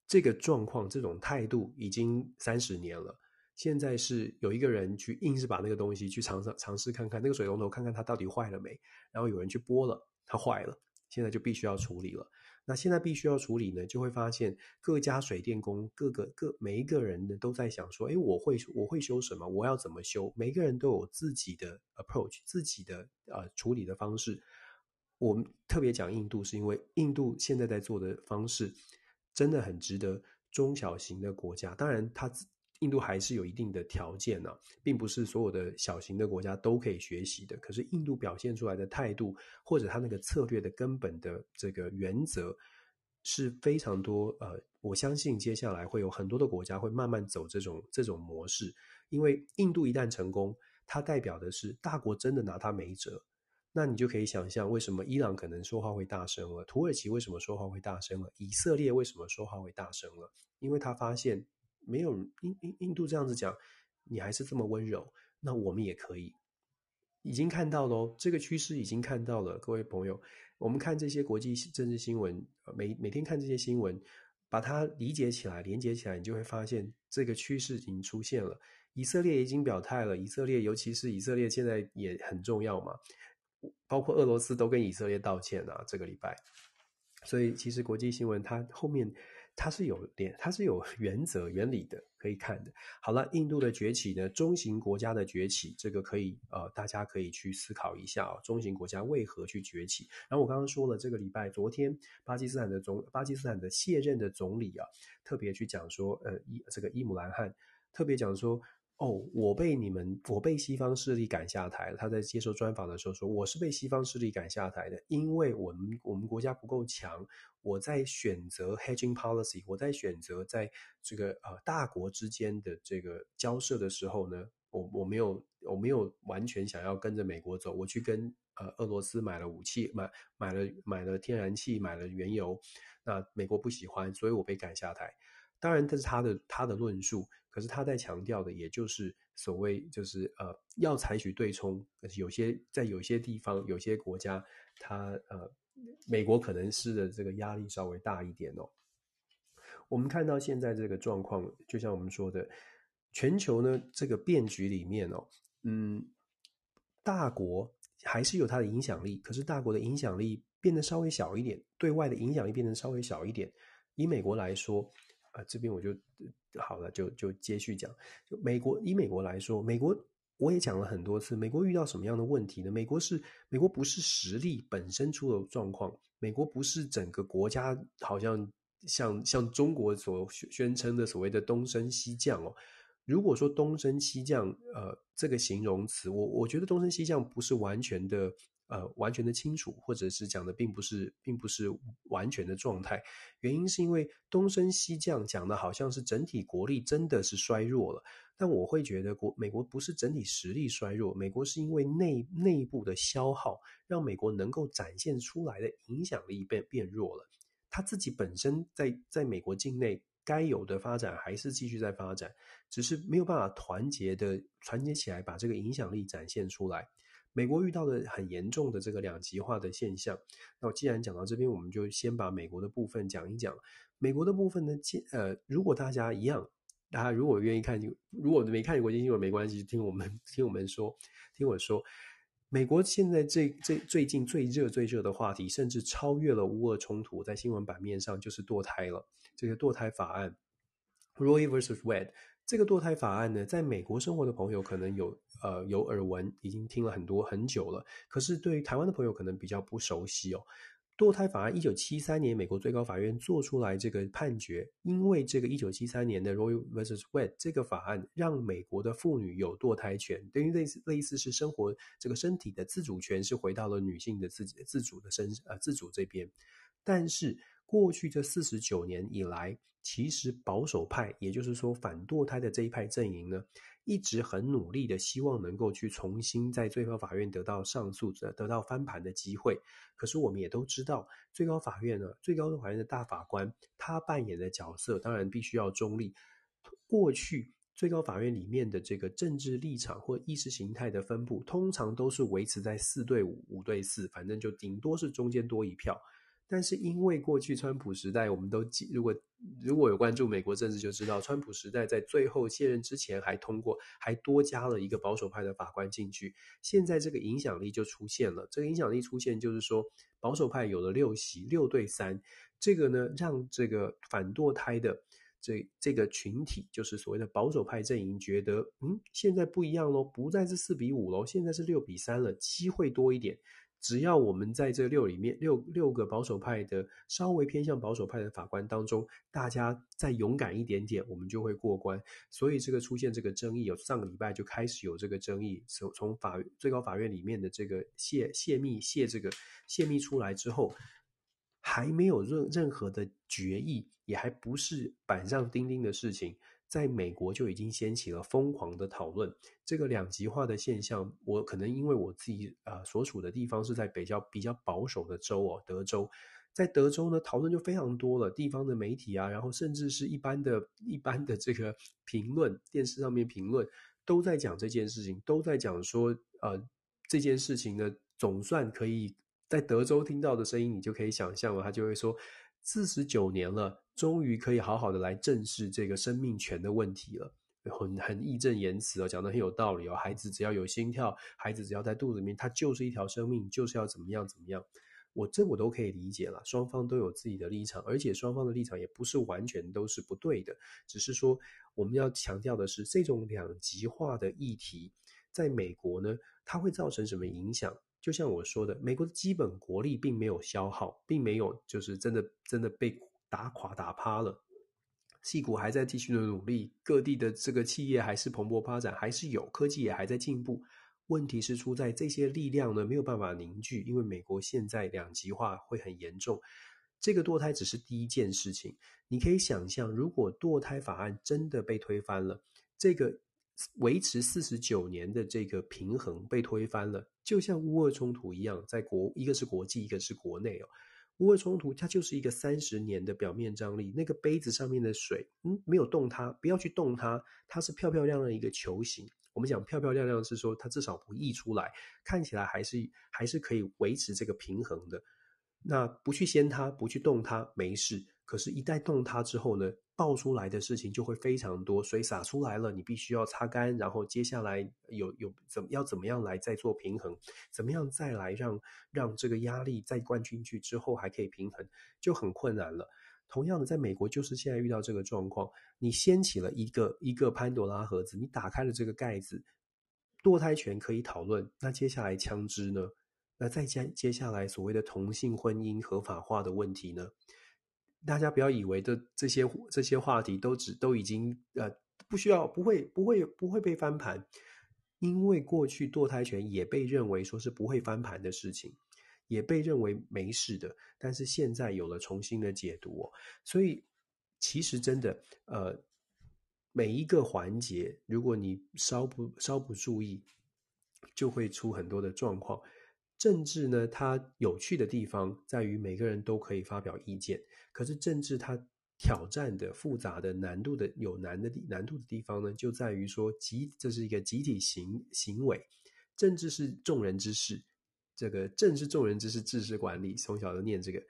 这个状况，这种态度已经三十年了。现在是有一个人去硬是把那个东西去尝试尝试看看那个水龙头，看看它到底坏了没。然后有人去拨了，它坏了，现在就必须要处理了。那现在必须要处理呢，就会发现各家水电工各个各每一个人呢都在想说：哎，我会我会修什么？我要怎么修？每个人都有自己的 approach，自己的呃处理的方式。我们特别讲印度，是因为印度现在在做的方式。真的很值得中小型的国家，当然它印度还是有一定的条件呢、并不是所有的小型的国家都可以学习的。可是印度表现出来的态度，或者它那个策略的根本的这个原则，是非常多。呃，我相信接下来会有很多的国家会慢慢走这种这种模式，因为印度一旦成功，它代表的是大国真的拿它没辙。那你就可以想象，为什么伊朗可能说话会大声了？土耳其为什么说话会大声了？以色列为什么说话会大声了？因为他发现没有印印印度这样子讲，你还是这么温柔，那我们也可以。已经看到了，这个趋势已经看到了。各位朋友，我们看这些国际政治新闻，每每天看这些新闻，把它理解起来、连接起来，你就会发现这个趋势已经出现了。以色列已经表态了，以色列尤其是以色列现在也很重要嘛。包括俄罗斯都跟以色列道歉啊，这个礼拜，所以其实国际新闻它后面它是有点，它是有 原则原理的，可以看的。好了，印度的崛起呢，中型国家的崛起，这个可以呃，大家可以去思考一下哦，中型国家为何去崛起？然后我刚刚说了，这个礼拜昨天巴基斯坦的总巴基斯坦的卸任的总理啊，特别去讲说，呃，伊这个伊姆兰汗特别讲说。哦，我被你们，我被西方势力赶下台了。他在接受专访的时候说：“我是被西方势力赶下台的，因为我们我们国家不够强。我在选择 hedging policy，我在选择在这个呃大国之间的这个交涉的时候呢，我我没有我没有完全想要跟着美国走，我去跟呃俄罗斯买了武器，买买了买了天然气，买了原油。那美国不喜欢，所以我被赶下台。当然，这是他的他的论述。”可是他在强调的，也就是所谓，就是呃，要采取对冲。有些在有些地方、有些国家，他呃，美国可能施的这个压力稍微大一点哦。我们看到现在这个状况，就像我们说的，全球呢这个变局里面哦，嗯，大国还是有它的影响力，可是大国的影响力变得稍微小一点，对外的影响力变得稍微小一点。以美国来说。啊，这边我就好了，就就接续讲。就美国，以美国来说，美国我也讲了很多次，美国遇到什么样的问题呢？美国是美国不是实力本身出了状况，美国不是整个国家好像像像中国所宣称的所谓的东升西降哦。如果说东升西降，呃，这个形容词，我我觉得东升西降不是完全的。呃，完全的清楚，或者是讲的并不是，并不是完全的状态。原因是因为东升西降讲的好像是整体国力真的是衰弱了，但我会觉得国美国不是整体实力衰弱，美国是因为内内部的消耗，让美国能够展现出来的影响力变变弱了。他自己本身在在美国境内该有的发展还是继续在发展，只是没有办法团结的团结起来，把这个影响力展现出来。美国遇到的很严重的这个两极化的现象，那既然讲到这边，我们就先把美国的部分讲一讲。美国的部分呢，呃，如果大家一样，大家如果愿意看，如果没看国际新闻没关系，听我们听我们说，听我说，美国现在最最最近最热最热的话题，甚至超越了乌俄冲突，在新闻版面上就是堕胎了。这个堕胎法案，Roe vs. Wade。这个堕胎法案呢，在美国生活的朋友可能有呃有耳闻，已经听了很多很久了。可是对于台湾的朋友可能比较不熟悉哦。堕胎法案一九七三年美国最高法院做出来这个判决，因为这个一九七三年的 Roe vs. Wade 这个法案让美国的妇女有堕胎权，等于类似类似是生活这个身体的自主权是回到了女性的自己自主的身呃自主这边，但是。过去这四十九年以来，其实保守派，也就是说反堕胎的这一派阵营呢，一直很努力的希望能够去重新在最高法院得到上诉者得到翻盘的机会。可是我们也都知道，最高法院呢，最高法院的大法官他扮演的角色当然必须要中立。过去最高法院里面的这个政治立场或意识形态的分布，通常都是维持在四对五、五对四，反正就顶多是中间多一票。但是因为过去川普时代，我们都记，如果如果有关注美国政治，就知道川普时代在最后卸任之前还通过，还多加了一个保守派的法官进去。现在这个影响力就出现了，这个影响力出现就是说，保守派有了六席，六对三，这个呢让这个反堕胎的这这个群体，就是所谓的保守派阵营，觉得嗯，现在不一样喽，不再是四比五喽，现在是六比三了，机会多一点。只要我们在这六里面六六个保守派的稍微偏向保守派的法官当中，大家再勇敢一点点，我们就会过关。所以这个出现这个争议，有上个礼拜就开始有这个争议，从从法最高法院里面的这个泄泄密泄这个泄密出来之后，还没有任任何的决议，也还不是板上钉钉的事情。在美国就已经掀起了疯狂的讨论，这个两极化的现象，我可能因为我自己啊、所处的地方是在比较比较保守的州哦，德州，在德州呢讨论就非常多了，地方的媒体啊，然后甚至是一般的一般的这个评论，电视上面评论都在讲这件事情，都在讲说，呃，这件事情呢总算可以在德州听到的声音，你就可以想象了，他就会说。四十九年了，终于可以好好的来正视这个生命权的问题了。很很义正言辞哦，讲得很有道理哦。孩子只要有心跳，孩子只要在肚子里面，他就是一条生命，就是要怎么样怎么样。我这我都可以理解了，双方都有自己的立场，而且双方的立场也不是完全都是不对的，只是说我们要强调的是，这种两极化的议题，在美国呢，它会造成什么影响？就像我说的，美国的基本国力并没有消耗，并没有就是真的真的被打垮打趴了，矽谷还在继续的努力，各地的这个企业还是蓬勃发展，还是有科技也还在进步。问题是出在这些力量呢没有办法凝聚，因为美国现在两极化会很严重。这个堕胎只是第一件事情，你可以想象，如果堕胎法案真的被推翻了，这个。维持四十九年的这个平衡被推翻了，就像乌俄冲突一样，在国一个是国际，一个是国内哦。乌俄冲突它就是一个三十年的表面张力，那个杯子上面的水，嗯，没有动它，不要去动它，它是漂漂亮亮一个球形。我们讲漂漂亮亮是说它至少不溢出来，看起来还是还是可以维持这个平衡的。那不去掀它，不去动它，没事。可是，一旦动它之后呢，爆出来的事情就会非常多。水洒出来了，你必须要擦干，然后接下来有有怎么要怎么样来再做平衡，怎么样再来让让这个压力再灌进去之后还可以平衡，就很困难了。同样的，在美国就是现在遇到这个状况，你掀起了一个一个潘多拉盒子，你打开了这个盖子，堕胎权可以讨论，那接下来枪支呢？那再接接下来所谓的同性婚姻合法化的问题呢？大家不要以为的这些这些话题都只都已经呃不需要不会不会不会被翻盘，因为过去堕胎权也被认为说是不会翻盘的事情，也被认为没事的，但是现在有了重新的解读哦，所以其实真的呃每一个环节，如果你稍不稍不注意，就会出很多的状况。政治呢，它有趣的地方在于每个人都可以发表意见。可是政治它挑战的、复杂的、难度的有难的难度的地方呢，就在于说集这是一个集体行行为，政治是众人之事。这个政是众人之事，治是管理。从小就念这个。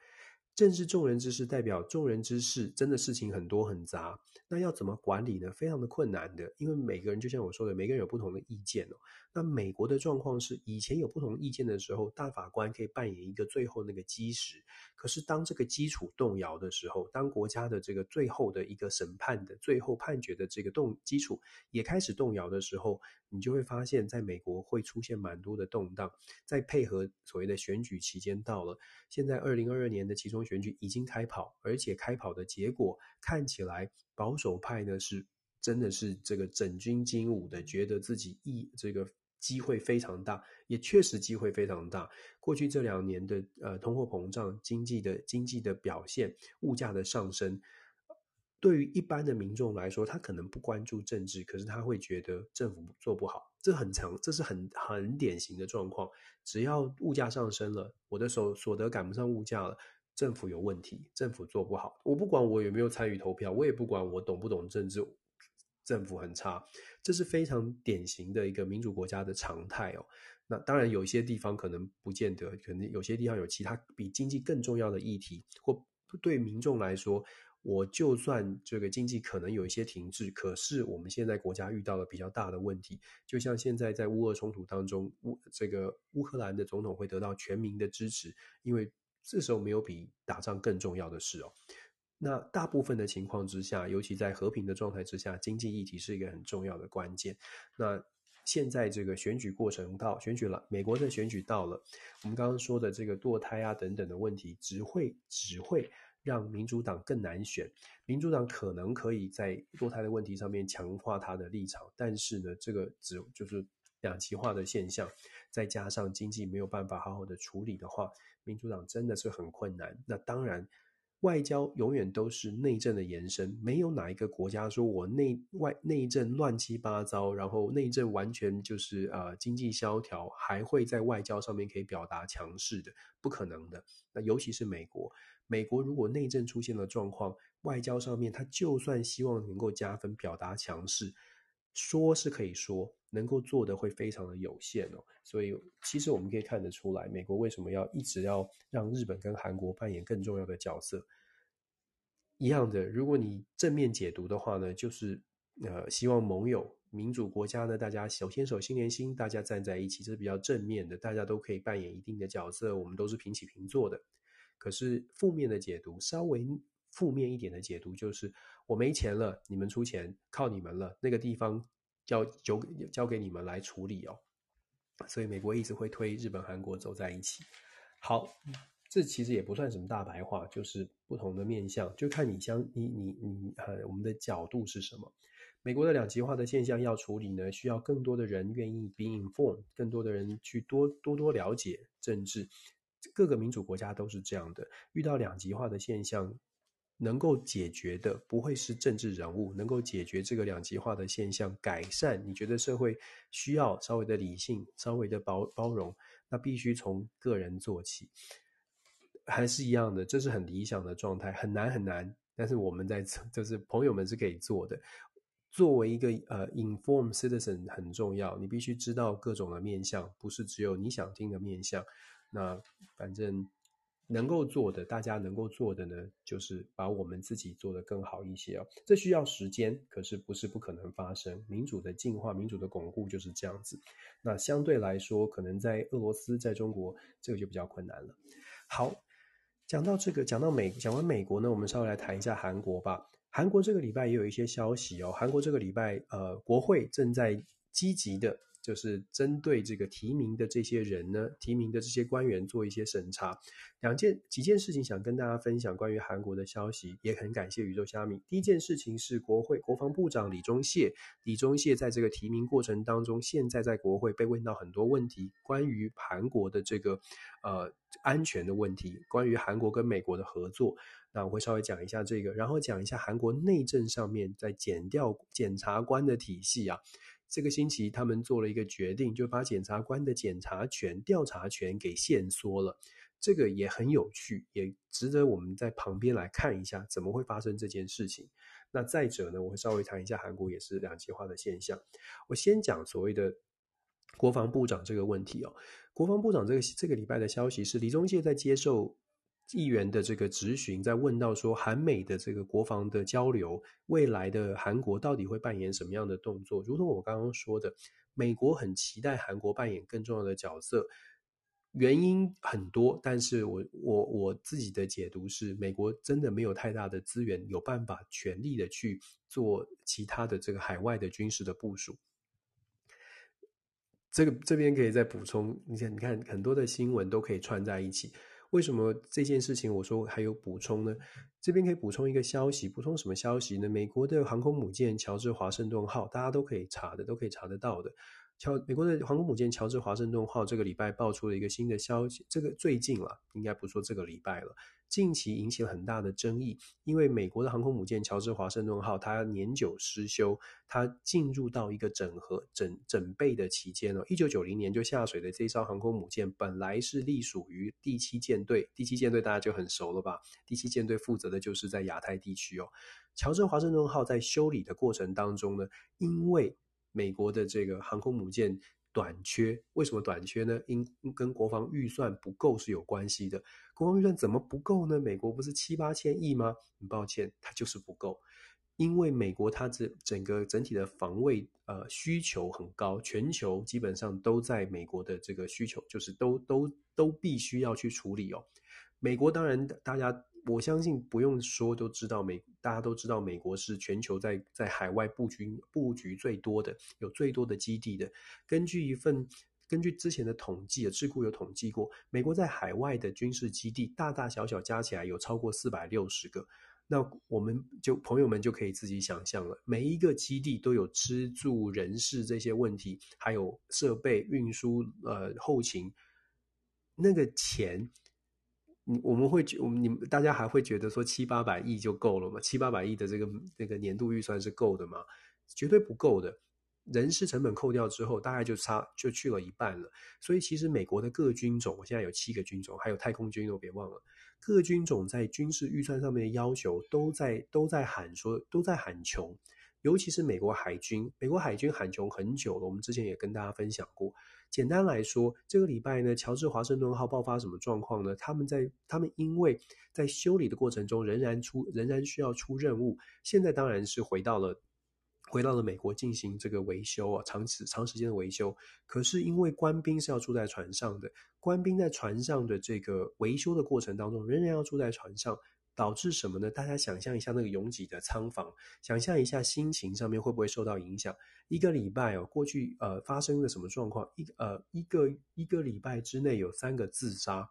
政治众人之事，代表众人之事，真的事情很多很杂，那要怎么管理呢？非常的困难的，因为每个人就像我说的，每个人有不同的意见哦。那美国的状况是，以前有不同意见的时候，大法官可以扮演一个最后那个基石。可是当这个基础动摇的时候，当国家的这个最后的一个审判的最后判决的这个动基础也开始动摇的时候，你就会发现，在美国会出现蛮多的动荡。再配合所谓的选举期间到了，现在二零二二年的期中选举已经开跑，而且开跑的结果看起来保守派呢是真的是这个整军经武的，觉得自己一这个。机会非常大，也确实机会非常大。过去这两年的呃通货膨胀、经济的经济的表现、物价的上升，对于一般的民众来说，他可能不关注政治，可是他会觉得政府做不好。这很常，这是很很典型的状况。只要物价上升了，我的所所得赶不上物价了，政府有问题，政府做不好。我不管我有没有参与投票，我也不管我懂不懂政治。政府很差，这是非常典型的一个民主国家的常态哦。那当然，有一些地方可能不见得，可能有些地方有其他比经济更重要的议题，或对民众来说，我就算这个经济可能有一些停滞，可是我们现在国家遇到了比较大的问题，就像现在在乌俄冲突当中，乌这个乌克兰的总统会得到全民的支持，因为这时候没有比打仗更重要的事哦。那大部分的情况之下，尤其在和平的状态之下，经济议题是一个很重要的关键。那现在这个选举过程到选举了，美国的选举到了，我们刚刚说的这个堕胎啊等等的问题，只会只会让民主党更难选。民主党可能可以在堕胎的问题上面强化他的立场，但是呢，这个只就是两极化的现象，再加上经济没有办法好好的处理的话，民主党真的是很困难。那当然。外交永远都是内政的延伸，没有哪一个国家说我内外内政乱七八糟，然后内政完全就是呃经济萧条，还会在外交上面可以表达强势的，不可能的。那尤其是美国，美国如果内政出现了状况，外交上面他就算希望能够加分表达强势，说是可以说，能够做的会非常的有限哦。所以其实我们可以看得出来，美国为什么要一直要让日本跟韩国扮演更重要的角色。一样的，如果你正面解读的话呢，就是呃，希望盟友、民主国家呢，大家手牵手、心连心，大家站在一起，这是比较正面的，大家都可以扮演一定的角色，我们都是平起平坐的。可是负面的解读，稍微负面一点的解读，就是我没钱了，你们出钱，靠你们了，那个地方。交交交给你们来处理哦，所以美国一直会推日本、韩国走在一起。好，这其实也不算什么大白话，就是不同的面向，就看你相你你你呃，我们的角度是什么。美国的两极化的现象要处理呢，需要更多的人愿意 be informed，更多的人去多多多了解政治。各个民主国家都是这样的，遇到两极化的现象。能够解决的不会是政治人物，能够解决这个两极化的现象，改善你觉得社会需要稍微的理性，稍微的包包容，那必须从个人做起，还是一样的，这是很理想的状态，很难很难，但是我们在 就是朋友们是可以做的。作为一个呃 informed citizen 很重要，你必须知道各种的面相，不是只有你想听的面相。那反正。能够做的，大家能够做的呢，就是把我们自己做得更好一些哦。这需要时间，可是不是不可能发生。民主的进化，民主的巩固就是这样子。那相对来说，可能在俄罗斯，在中国，这个就比较困难了。好，讲到这个，讲到美，讲完美国呢，我们稍微来谈一下韩国吧。韩国这个礼拜也有一些消息哦。韩国这个礼拜，呃，国会正在积极的。就是针对这个提名的这些人呢，提名的这些官员做一些审查。两件几件事情想跟大家分享关于韩国的消息，也很感谢宇宙虾米。第一件事情是国会国防部长李钟燮，李钟燮在这个提名过程当中，现在在国会被问到很多问题，关于韩国的这个呃安全的问题，关于韩国跟美国的合作，那我会稍微讲一下这个，然后讲一下韩国内政上面在检调检察官的体系啊。这个星期，他们做了一个决定，就把检察官的检察权、调查权给限缩了。这个也很有趣，也值得我们在旁边来看一下，怎么会发生这件事情。那再者呢，我会稍微谈一下韩国也是两极化的现象。我先讲所谓的国防部长这个问题哦。国防部长这个这个礼拜的消息是，李宗介在接受。议员的这个质询，在问到说韩美的这个国防的交流，未来的韩国到底会扮演什么样的动作？如同我刚刚说的，美国很期待韩国扮演更重要的角色，原因很多，但是我我我自己的解读是，美国真的没有太大的资源，有办法全力的去做其他的这个海外的军事的部署。这个这边可以再补充，你看，你看很多的新闻都可以串在一起。为什么这件事情我说还有补充呢？这边可以补充一个消息，补充什么消息呢？美国的航空母舰乔治华盛顿号，大家都可以查的，都可以查得到的。乔美国的航空母舰乔治华盛顿号这个礼拜爆出了一个新的消息，这个最近了，应该不说这个礼拜了。近期引起了很大的争议，因为美国的航空母舰乔治华盛顿号它年久失修，它进入到一个整合整整备的期间了。一九九零年就下水的这艘航空母舰，本来是隶属于第七舰队，第七舰队大家就很熟了吧？第七舰队负责的就是在亚太地区哦。乔治华盛顿号在修理的过程当中呢，因为美国的这个航空母舰。短缺，为什么短缺呢？因跟国防预算不够是有关系的。国防预算怎么不够呢？美国不是七八千亿吗？很抱歉，它就是不够。因为美国它这整个整体的防卫呃需求很高，全球基本上都在美国的这个需求，就是都都都必须要去处理哦。美国当然大家。我相信不用说都知道美，大家都知道美国是全球在在海外布局布局最多的，有最多的基地的。根据一份根据之前的统计啊，智库有统计过，美国在海外的军事基地大大小小加起来有超过四百六十个。那我们就朋友们就可以自己想象了，每一个基地都有吃住人事这些问题，还有设备运输呃后勤，那个钱。你我们会觉，我们你们大家还会觉得说七八百亿就够了吗？七八百亿的这个这个年度预算是够的吗？绝对不够的。人事成本扣掉之后，大概就差就去了一半了。所以其实美国的各军种，我现在有七个军种，还有太空军，都别忘了，各军种在军事预算上面的要求都在都在喊说都在喊穷。尤其是美国海军，美国海军喊穷很久了。我们之前也跟大家分享过。简单来说，这个礼拜呢，乔治华盛顿号爆发什么状况呢？他们在他们因为在修理的过程中，仍然出仍然需要出任务。现在当然是回到了回到了美国进行这个维修啊，长时长时间的维修。可是因为官兵是要住在船上的，官兵在船上的这个维修的过程当中，仍然要住在船上。导致什么呢？大家想象一下那个拥挤的仓房，想象一下心情上面会不会受到影响？一个礼拜哦，过去呃发生了什么状况？一呃一个一个礼拜之内有三个自杀，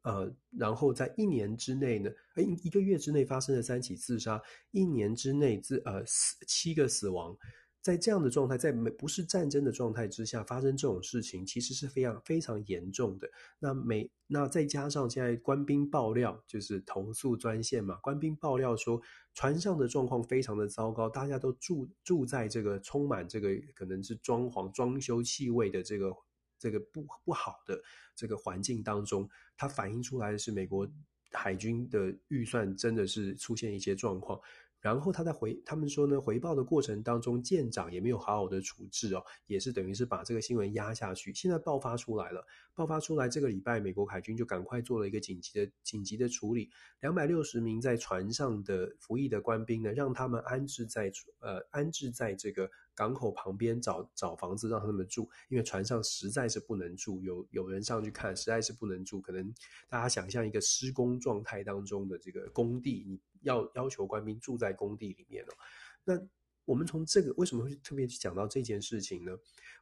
呃，然后在一年之内呢，诶，一个月之内发生了三起自杀，一年之内自呃死七个死亡。在这样的状态，在没不是战争的状态之下发生这种事情，其实是非常非常严重的。那美那再加上现在官兵爆料，就是投诉专线嘛，官兵爆料说船上的状况非常的糟糕，大家都住住在这个充满这个可能是装潢装修气味的这个这个不不好的这个环境当中，它反映出来的是美国海军的预算真的是出现一些状况。然后他在回，他们说呢，回报的过程当中，舰长也没有好好的处置哦，也是等于是把这个新闻压下去。现在爆发出来了，爆发出来，这个礼拜美国海军就赶快做了一个紧急的紧急的处理，两百六十名在船上的服役的官兵呢，让他们安置在呃安置在这个港口旁边找找房子让他们住，因为船上实在是不能住，有有人上去看，实在是不能住，可能大家想象一个施工状态当中的这个工地，你。要要求官兵住在工地里面哦，那我们从这个为什么会特别去讲到这件事情呢？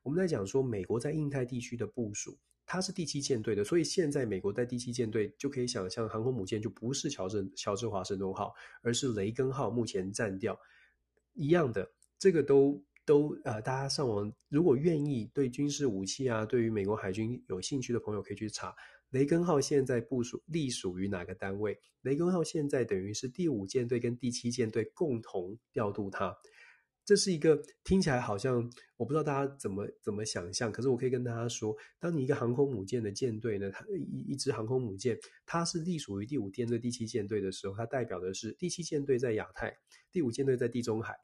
我们在讲说美国在印太地区的部署，它是第七舰队的，所以现在美国在第七舰队就可以想象航空母舰就不是乔治乔治华盛顿号，而是雷根号，目前暂调一样的，这个都都呃，大家上网如果愿意对军事武器啊，对于美国海军有兴趣的朋友可以去查。雷根号现在部署隶属于哪个单位？雷根号现在等于是第五舰队跟第七舰队共同调度它。这是一个听起来好像我不知道大家怎么怎么想象，可是我可以跟大家说，当你一个航空母舰的舰队呢，它一一支航空母舰，它是隶属于第五舰队、第七舰队的时候，它代表的是第七舰队在亚太，第五舰队在地中海，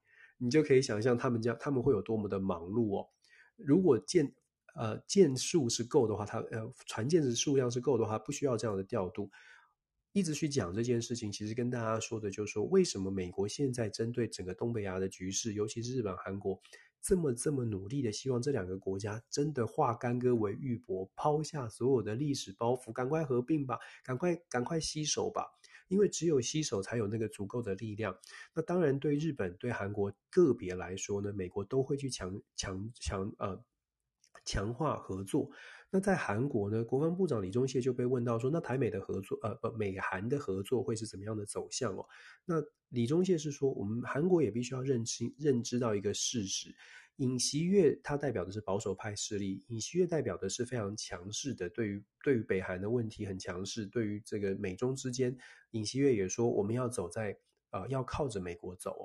你就可以想象他们将他们会有多么的忙碌哦。如果舰呃，舰数是够的话，它呃船舰的数量是够的话，不需要这样的调度。一直去讲这件事情，其实跟大家说的就是说，为什么美国现在针对整个东北亚的局势，尤其是日本、韩国，这么这么努力的希望这两个国家真的化干戈为玉帛，抛下所有的历史包袱，赶快合并吧，赶快赶快洗手吧，因为只有吸手才有那个足够的力量。那当然，对日本、对韩国个别来说呢，美国都会去强强强呃。强化合作。那在韩国呢，国防部长李钟燮就被问到说：“那台美的合作，呃，不，美韩的合作会是怎么样的走向哦？”那李钟燮是说：“我们韩国也必须要认清、认知到一个事实，尹锡悦他代表的是保守派势力，尹锡悦代表的是非常强势的，对于对于北韩的问题很强势，对于这个美中之间，尹锡悦也说我们要走在呃，要靠着美国走哦，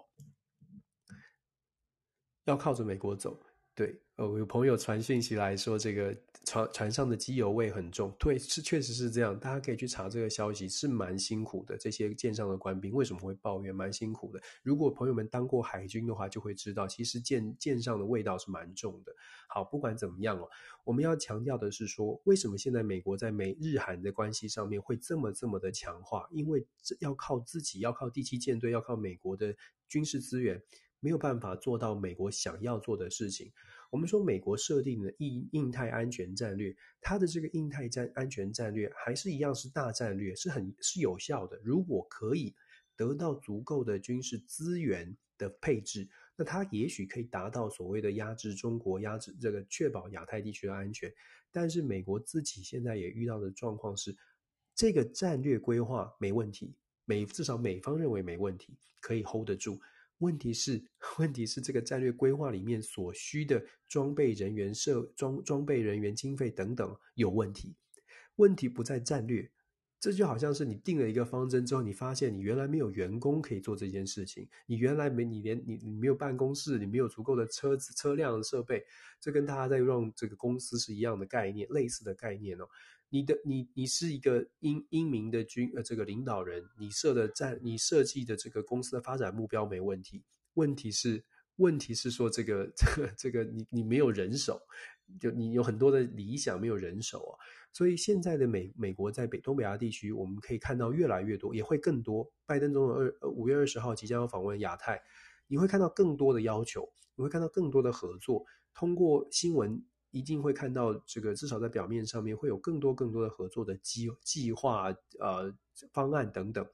要靠着美国走。”对，呃，有朋友传讯息来说，这个船船上的机油味很重。对，是确实是这样，大家可以去查这个消息，是蛮辛苦的。这些舰上的官兵为什么会抱怨？蛮辛苦的。如果朋友们当过海军的话，就会知道，其实舰舰上的味道是蛮重的。好，不管怎么样哦，我们要强调的是说，为什么现在美国在美日韩的关系上面会这么这么的强化？因为这要靠自己，要靠第七舰队，要靠美国的军事资源。没有办法做到美国想要做的事情。我们说美国设定的印印太安全战略，它的这个印太战安全战略还是一样是大战略，是很是有效的。如果可以得到足够的军事资源的配置，那它也许可以达到所谓的压制中国、压制这个确保亚太地区的安全。但是美国自己现在也遇到的状况是，这个战略规划没问题，美至少美方认为没问题，可以 hold 得住。问题是，问题是这个战略规划里面所需的装备人员、设装装备人员、经费等等有问题。问题不在战略，这就好像是你定了一个方针之后，你发现你原来没有员工可以做这件事情，你原来没你连你你没有办公室，你没有足够的车子、车辆设备，这跟大家在用这个公司是一样的概念，类似的概念哦。你的你你是一个英英明的军呃这个领导人，你设的战你设计的这个公司的发展目标没问题，问题是问题是说这个这个这个你你没有人手，就你有很多的理想没有人手啊，所以现在的美美国在北东北亚地区，我们可以看到越来越多，也会更多。拜登总统二五月二十号即将要访问亚太，你会看到更多的要求，你会看到更多的合作，通过新闻。一定会看到这个，至少在表面上面会有更多更多的合作的计计划、呃方案等等。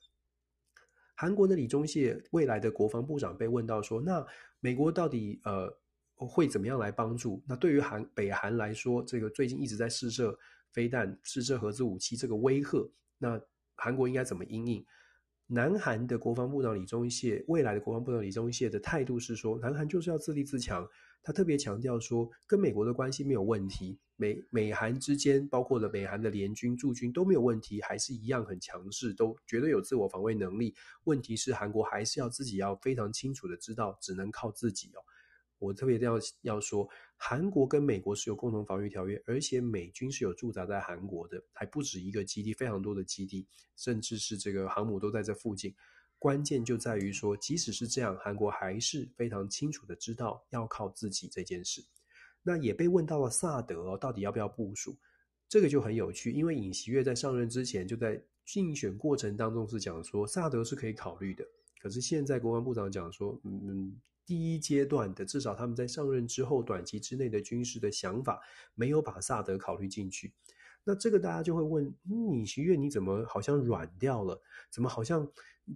韩国的李钟燮未来的国防部长被问到说：“那美国到底呃会怎么样来帮助？那对于韩北韩来说，这个最近一直在试射飞弹、试射核子武器这个威吓，那韩国应该怎么应应？”南韩的国防部长李钟燮，未来的国防部长李钟燮的态度是说：“南韩就是要自立自强。”他特别强调说，跟美国的关系没有问题，美美韩之间，包括了美韩的联军驻军都没有问题，还是一样很强势，都绝对有自我防卫能力。问题是韩国还是要自己要非常清楚的知道，只能靠自己哦。我特别要要说，韩国跟美国是有共同防御条约，而且美军是有驻扎在韩国的，还不止一个基地，非常多的基地，甚至是这个航母都在这附近。关键就在于说，即使是这样，韩国还是非常清楚的知道要靠自己这件事。那也被问到了萨德，到底要不要部署？这个就很有趣，因为尹锡悦在上任之前就在竞选过程当中是讲说萨德是可以考虑的。可是现在国防部长讲说，嗯，第一阶段的至少他们在上任之后短期之内的军事的想法，没有把萨德考虑进去。那这个大家就会问，尹锡悦你怎么好像软掉了？怎么好像？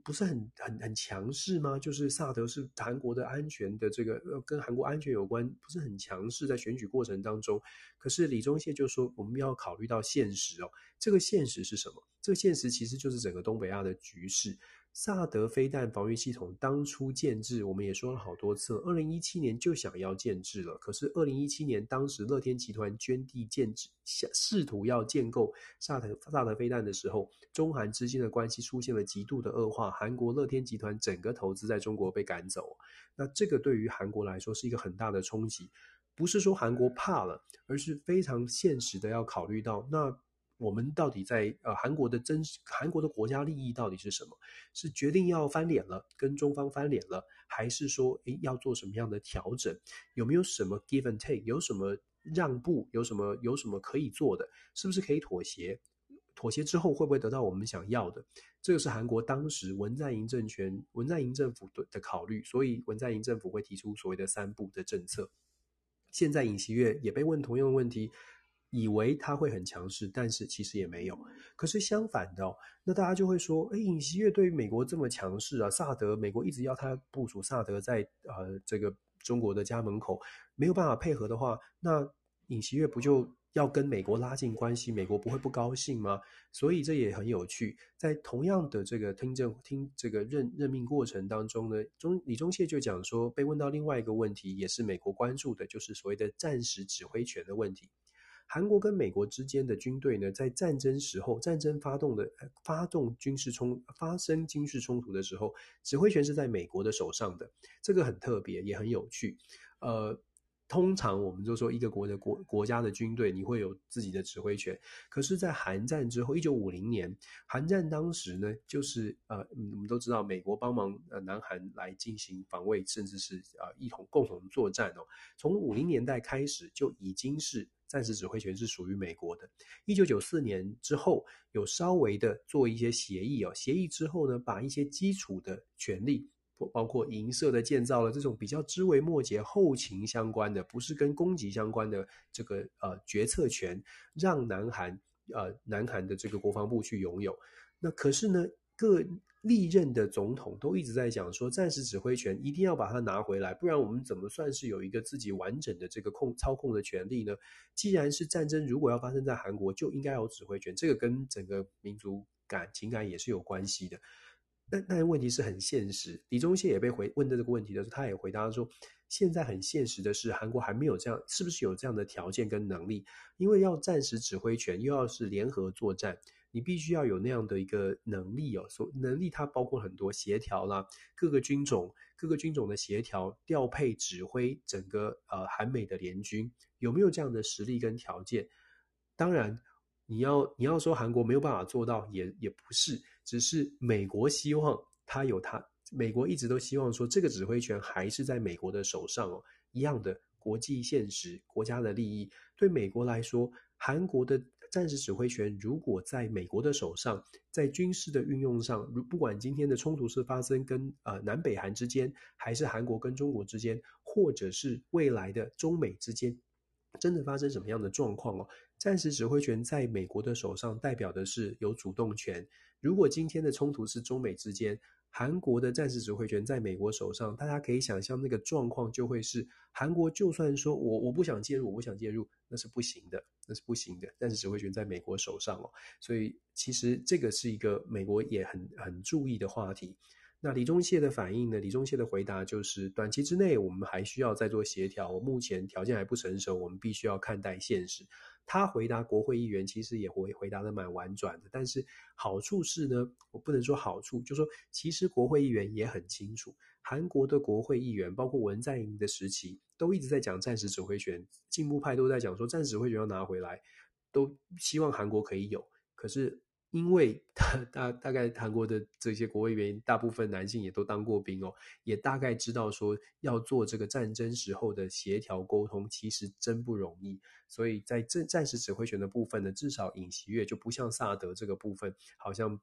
不是很很很强势吗？就是萨德是韩国的安全的这个，跟韩国安全有关，不是很强势在选举过程当中。可是李宗宪就说，我们要考虑到现实哦，这个现实是什么？这个现实其实就是整个东北亚的局势。萨德飞弹防御系统当初建制，我们也说了好多次，二零一七年就想要建制了。可是二零一七年，当时乐天集团捐地建制，试图要建构萨德萨德飞弹的时候，中韩之间的关系出现了极度的恶化。韩国乐天集团整个投资在中国被赶走，那这个对于韩国来说是一个很大的冲击。不是说韩国怕了，而是非常现实的要考虑到那。我们到底在呃韩国的真韩国的国家利益到底是什么？是决定要翻脸了，跟中方翻脸了，还是说诶要做什么样的调整？有没有什么 give and take？有什么让步？有什么有什么可以做的？是不是可以妥协？妥协之后会不会得到我们想要的？这个是韩国当时文在寅政权、文在寅政府的的考虑，所以文在寅政府会提出所谓的三不的政策。现在尹锡月也被问同样的问题。以为他会很强势，但是其实也没有。可是相反的哦，那大家就会说：哎，尹锡悦对于美国这么强势啊，萨德，美国一直要他部署萨德在呃这个中国的家门口，没有办法配合的话，那尹锡悦不就要跟美国拉近关系？美国不会不高兴吗？所以这也很有趣。在同样的这个听证听这个任任命过程当中呢，中李宗燮就讲说，被问到另外一个问题，也是美国关注的，就是所谓的战时指挥权的问题。韩国跟美国之间的军队呢，在战争时候，战争发动的发动军事冲发生军事冲突的时候，指挥权是在美国的手上的，这个很特别，也很有趣。呃，通常我们就说一个国的国国家的军队，你会有自己的指挥权。可是，在韩战之后，一九五零年，韩战当时呢，就是呃，我们都知道美国帮忙呃南韩来进行防卫，甚至是呃一同共同作战哦。从五零年代开始就已经是。暂时指挥权是属于美国的。一九九四年之后，有稍微的做一些协议哦，协议之后呢，把一些基础的权力包括营舍的建造了这种比较枝微末节、后勤相关的，不是跟攻击相关的这个呃决策权，让南韩呃南韩的这个国防部去拥有。那可是呢，各历任的总统都一直在讲说，战时指挥权一定要把它拿回来，不然我们怎么算是有一个自己完整的这个控操控的权利呢？既然是战争，如果要发生在韩国，就应该有指挥权，这个跟整个民族感情感也是有关系的。但但问题是很现实，李宗宪也被回问的这个问题的时候，他也回答说，现在很现实的是，韩国还没有这样，是不是有这样的条件跟能力？因为要战时指挥权，又要是联合作战，你必须要有那样的一个能力哦。所能力它包括很多协调啦，各个军种各个军种的协调调配指挥整个呃韩美的联军，有没有这样的实力跟条件？当然。你要你要说韩国没有办法做到，也也不是，只是美国希望他有他，美国一直都希望说这个指挥权还是在美国的手上哦。一样的国际现实、国家的利益，对美国来说，韩国的战时指挥权如果在美国的手上，在军事的运用上，如不管今天的冲突是发生跟呃南北韩之间，还是韩国跟中国之间，或者是未来的中美之间。真的发生什么样的状况哦？战时指挥权在美国的手上，代表的是有主动权。如果今天的冲突是中美之间，韩国的战时指挥权在美国手上，大家可以想象那个状况就会是：韩国就算说我我不想介入，我不想介入，那是不行的，那是不行的。但是指挥权在美国手上哦，所以其实这个是一个美国也很很注意的话题。那李宗宪的反应呢？李宗宪的回答就是：短期之内我们还需要再做协调，目前条件还不成熟，我们必须要看待现实。他回答国会议员其实也回回答的蛮婉转的，但是好处是呢，我不能说好处，就说其实国会议员也很清楚，韩国的国会议员包括文在寅的时期都一直在讲战时指挥权，进步派都在讲说战时指挥权要拿回来，都希望韩国可以有，可是。因为大大大概韩国的这些国会议员，大部分男性也都当过兵哦，也大概知道说要做这个战争时候的协调沟通，其实真不容易。所以在战战时指挥权的部分呢，至少尹锡悦就不像萨德这个部分，好像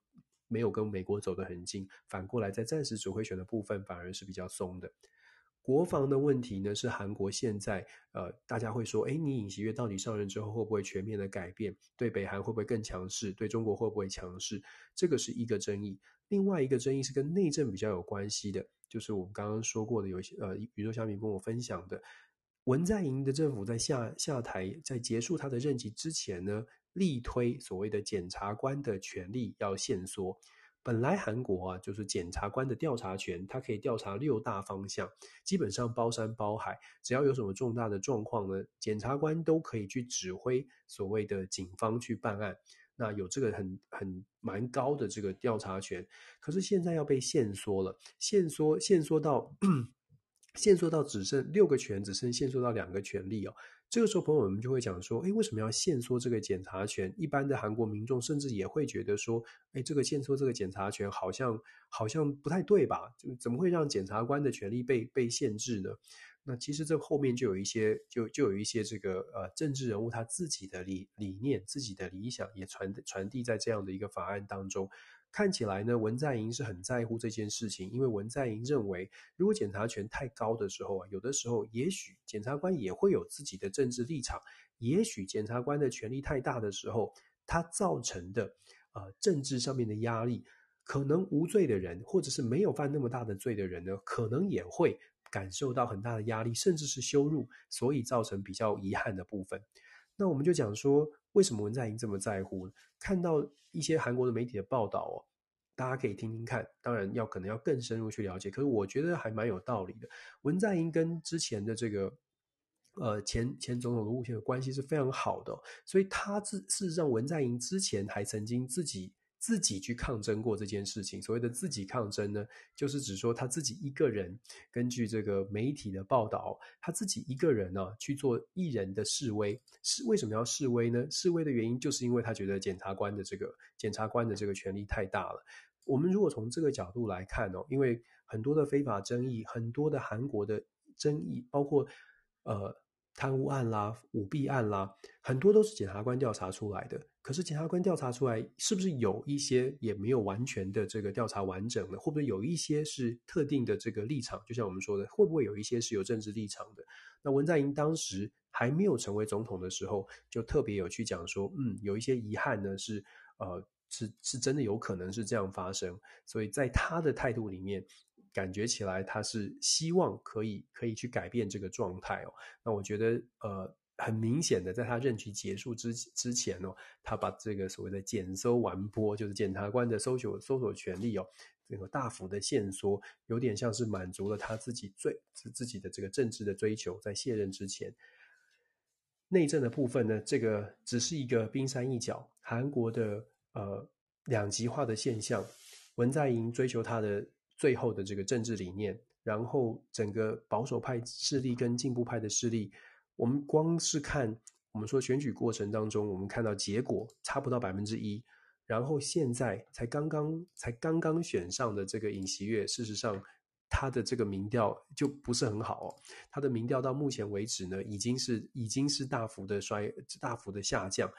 没有跟美国走得很近。反过来，在战时指挥权的部分，反而是比较松的。国防的问题呢，是韩国现在呃，大家会说，诶，你尹锡悦到底上任之后会不会全面的改变？对北韩会不会更强势？对中国会不会强势？这个是一个争议。另外一个争议是跟内政比较有关系的，就是我们刚刚说过的，有些呃，宇宙小米跟我分享的，文在寅的政府在下下台，在结束他的任期之前呢，力推所谓的检察官的权力要限缩。本来韩国啊，就是检察官的调查权，他可以调查六大方向，基本上包山包海，只要有什么重大的状况呢，检察官都可以去指挥所谓的警方去办案。那有这个很很蛮高的这个调查权，可是现在要被限缩了，限缩限缩到 限缩到只剩六个权，只剩限缩到两个权利哦。这个时候，朋友们就会讲说：“诶，为什么要限缩这个检察权？”一般的韩国民众甚至也会觉得说：“诶，这个限缩这个检察权好像好像不太对吧？就怎么会让检察官的权力被被限制呢？”那其实这后面就有一些就就有一些这个呃政治人物他自己的理理念、自己的理想也传传递在这样的一个法案当中。看起来呢，文在寅是很在乎这件事情，因为文在寅认为，如果检察权太高的时候啊，有的时候也许检察官也会有自己的政治立场，也许检察官的权力太大的时候，他造成的呃政治上面的压力，可能无罪的人或者是没有犯那么大的罪的人呢，可能也会感受到很大的压力，甚至是羞辱，所以造成比较遗憾的部分。那我们就讲说，为什么文在寅这么在乎？看到一些韩国的媒体的报道哦，大家可以听听看。当然要可能要更深入去了解，可是我觉得还蛮有道理的。文在寅跟之前的这个呃前前总统卢武铉的关系是非常好的，所以他自事实上文在寅之前还曾经自己。自己去抗争过这件事情，所谓的自己抗争呢，就是指说他自己一个人，根据这个媒体的报道，他自己一个人呢、去做一人的示威。是为什么要示威呢？示威的原因就是因为他觉得检察官的这个检察官的这个权力太大了。我们如果从这个角度来看哦，因为很多的非法争议，很多的韩国的争议，包括呃贪污案啦、舞弊案啦，很多都是检察官调查出来的。可是检察官调查出来，是不是有一些也没有完全的这个调查完整的？会不会有一些是特定的这个立场？就像我们说的，会不会有一些是有政治立场的？那文在寅当时还没有成为总统的时候，就特别有去讲说，嗯，有一些遗憾呢，是呃，是是真的有可能是这样发生。所以在他的态度里面。感觉起来，他是希望可以可以去改变这个状态哦。那我觉得，呃，很明显的，在他任期结束之之前哦，他把这个所谓的检搜完播，就是检察官的搜索搜索权利哦，这个大幅的限缩，有点像是满足了他自己最自自己的这个政治的追求。在卸任之前，内政的部分呢，这个只是一个冰山一角。韩国的呃两极化的现象，文在寅追求他的。最后的这个政治理念，然后整个保守派势力跟进步派的势力，我们光是看我们说选举过程当中，我们看到结果差不到百分之一，然后现在才刚刚才刚刚选上的这个尹锡悦，事实上他的这个民调就不是很好哦，他的民调到目前为止呢，已经是已经是大幅的衰大幅的下降，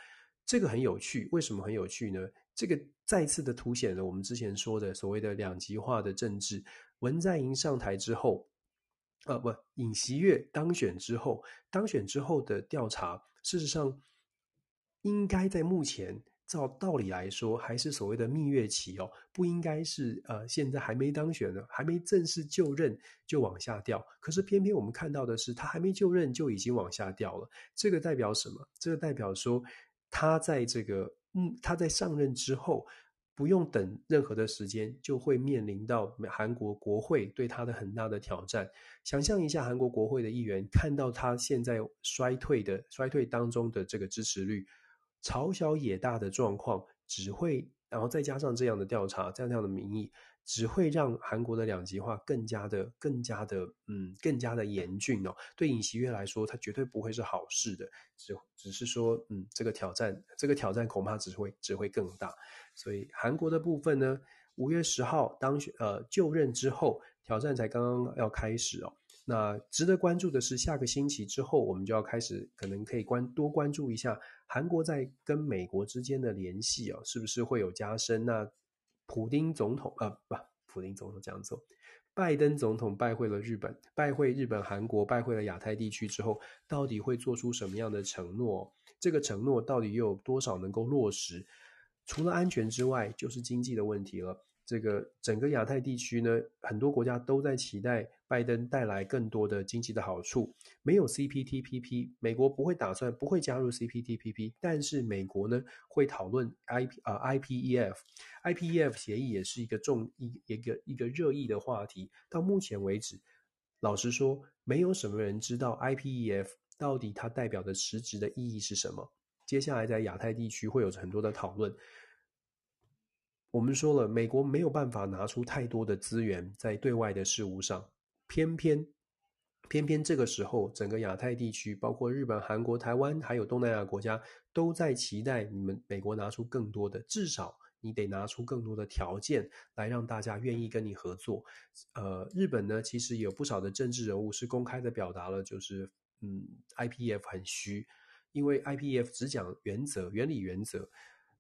这个很有趣，为什么很有趣呢？这个再次的凸显了我们之前说的所谓的两极化的政治。文在寅上台之后，呃，不，尹锡悦当选之后，当选之后的调查，事实上应该在目前照道理来说，还是所谓的蜜月期哦，不应该是呃现在还没当选呢，还没正式就任就往下掉。可是偏偏我们看到的是，他还没就任就已经往下掉了。这个代表什么？这个代表说他在这个。嗯，他在上任之后，不用等任何的时间，就会面临到韩国国会对他的很大的挑战。想象一下，韩国国会的议员看到他现在衰退的衰退当中的这个支持率，朝小野大的状况，只会，然后再加上这样的调查，这样这样的民意。只会让韩国的两极化更加的、更加的，嗯，更加的严峻哦。对尹锡悦来说，他绝对不会是好事的。只只是说，嗯，这个挑战，这个挑战恐怕只会只会更大。所以韩国的部分呢，五月十号当选呃就任之后，挑战才刚刚要开始哦。那值得关注的是，下个星期之后，我们就要开始，可能可以关多关注一下韩国在跟美国之间的联系哦，是不是会有加深？那普丁总统啊，不，普丁总统这样做。拜登总统拜会了日本，拜会日本、韩国，拜会了亚太地区之后，到底会做出什么样的承诺？这个承诺到底又有多少能够落实？除了安全之外，就是经济的问题了。这个整个亚太地区呢，很多国家都在期待拜登带来更多的经济的好处。没有 CPTPP，美国不会打算不会加入 CPTPP，但是美国呢会讨论 IP 啊 IPEF，IPEF 协议也是一个重一一个一个热议的话题。到目前为止，老实说，没有什么人知道 IPEF 到底它代表的实质的意义是什么。接下来在亚太地区会有很多的讨论。我们说了，美国没有办法拿出太多的资源在对外的事务上，偏偏偏偏这个时候，整个亚太地区，包括日本、韩国、台湾，还有东南亚国家，都在期待你们美国拿出更多的，至少你得拿出更多的条件来让大家愿意跟你合作。呃，日本呢，其实有不少的政治人物是公开的表达了，就是嗯，IPF 很虚，因为 IPF 只讲原则、原理、原则。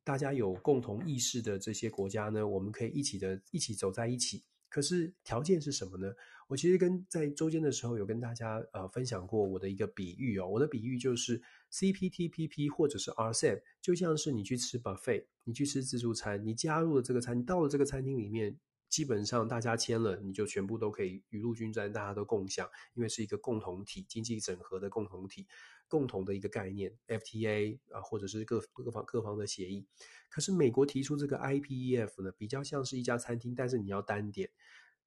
大家有共同意识的这些国家呢，我们可以一起的一起走在一起。可是条件是什么呢？我其实跟在周间的时候有跟大家呃分享过我的一个比喻哦。我的比喻就是 CPTPP 或者是 RCEP，就像是你去吃 buffet，你去吃自助餐，你加入了这个餐，你到了这个餐厅里面。基本上大家签了，你就全部都可以雨露均沾，大家都共享，因为是一个共同体，经济整合的共同体，共同的一个概念，FTA 啊，或者是各各方各方的协议。可是美国提出这个 IPEF 呢，比较像是一家餐厅，但是你要单点，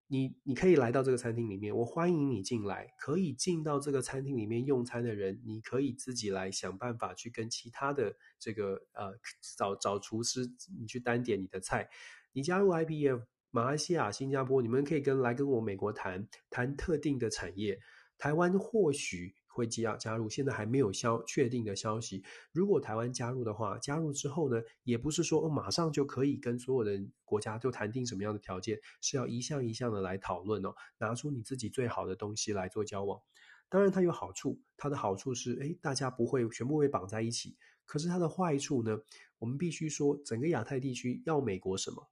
你你可以来到这个餐厅里面，我欢迎你进来，可以进到这个餐厅里面用餐的人，你可以自己来想办法去跟其他的这个呃找找厨师，你去单点你的菜，你加入 IPEF。马来西亚、新加坡，你们可以跟来跟我美国谈谈特定的产业。台湾或许会加加入，现在还没有消确定的消息。如果台湾加入的话，加入之后呢，也不是说哦马上就可以跟所有的国家就谈定什么样的条件，是要一项一项的来讨论哦，拿出你自己最好的东西来做交往。当然它有好处，它的好处是，诶，大家不会全部被绑在一起。可是它的坏处呢？我们必须说，整个亚太地区要美国什么？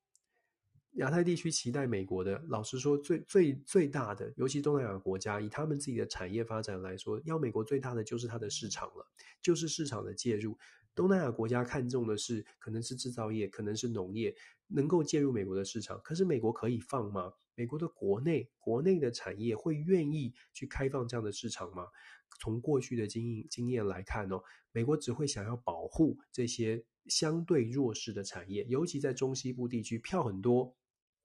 亚太地区期待美国的，老实说最，最最大的，尤其东南亚国家，以他们自己的产业发展来说，要美国最大的就是它的市场了，就是市场的介入。东南亚国家看重的是，可能是制造业，可能是农业，能够介入美国的市场。可是美国可以放吗？美国的国内国内的产业会愿意去开放这样的市场吗？从过去的经验经验来看哦，美国只会想要保护这些相对弱势的产业，尤其在中西部地区，票很多。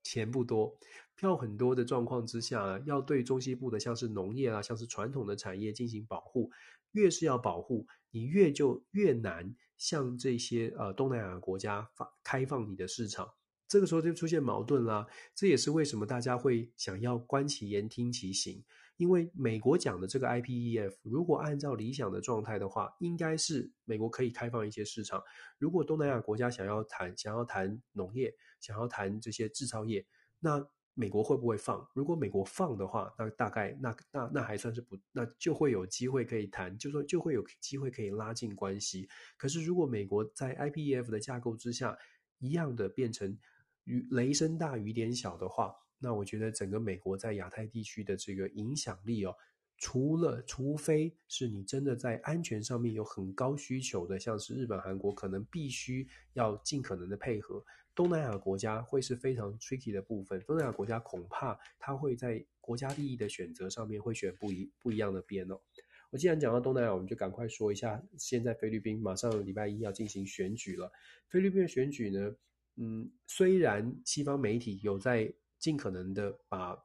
钱不多，票很多的状况之下，要对中西部的像是农业啊，像是传统的产业进行保护，越是要保护，你越就越难向这些呃东南亚国家发开放你的市场，这个时候就出现矛盾啦。这也是为什么大家会想要观其言听其行，因为美国讲的这个 IPEF，如果按照理想的状态的话，应该是美国可以开放一些市场。如果东南亚国家想要谈想要谈农业，想要谈这些制造业，那美国会不会放？如果美国放的话，那大概那那那还算是不，那就会有机会可以谈，就说就会有机会可以拉近关系。可是如果美国在 IPEF 的架构之下，一样的变成雨雷声大雨点小的话，那我觉得整个美国在亚太地区的这个影响力哦。除了，除非是你真的在安全上面有很高需求的，像是日本、韩国，可能必须要尽可能的配合。东南亚国家会是非常 tricky 的部分。东南亚国家恐怕他会在国家利益的选择上面会选不一不一样的边哦。我既然讲到东南亚，我们就赶快说一下，现在菲律宾马上礼拜一要进行选举了。菲律宾的选举呢，嗯，虽然西方媒体有在尽可能的把。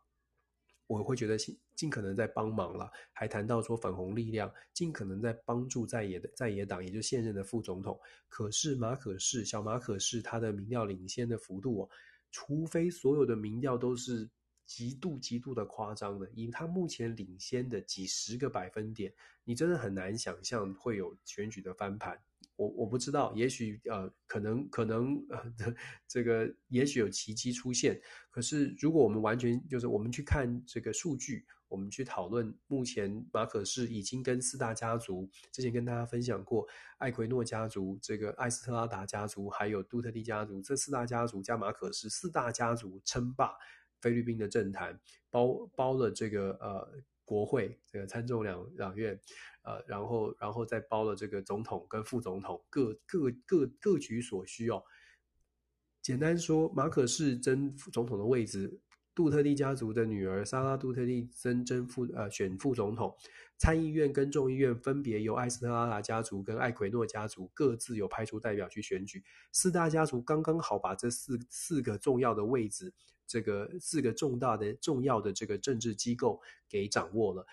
我会觉得尽尽可能在帮忙了，还谈到说粉红力量尽可能在帮助在野的在野党，也就现任的副总统。可是马可是小马可是他的民调领先的幅度哦，除非所有的民调都是极度极度的夸张的，以他目前领先的几十个百分点，你真的很难想象会有选举的翻盘。我我不知道，也许呃，可能可能呃，这个也许有奇迹出现。可是如果我们完全就是我们去看这个数据，我们去讨论目前马可仕已经跟四大家族，之前跟大家分享过，艾奎诺家族、这个艾斯特拉达家族，还有杜特蒂家族，这四大家族加马可仕四大家族称霸菲律宾的政坛，包包了这个呃国会这个参众两两院。呃，然后，然后再包了这个总统跟副总统，各各各各取所需哦。简单说，马可仕争副总统的位置，杜特蒂家族的女儿莎拉杜特蒂争争副呃选副总统，参议院跟众议院分别由艾斯特拉达家族跟艾奎诺家族各自有派出代表去选举，四大家族刚刚好把这四四个重要的位置，这个四个重大的重要的这个政治机构给掌握了。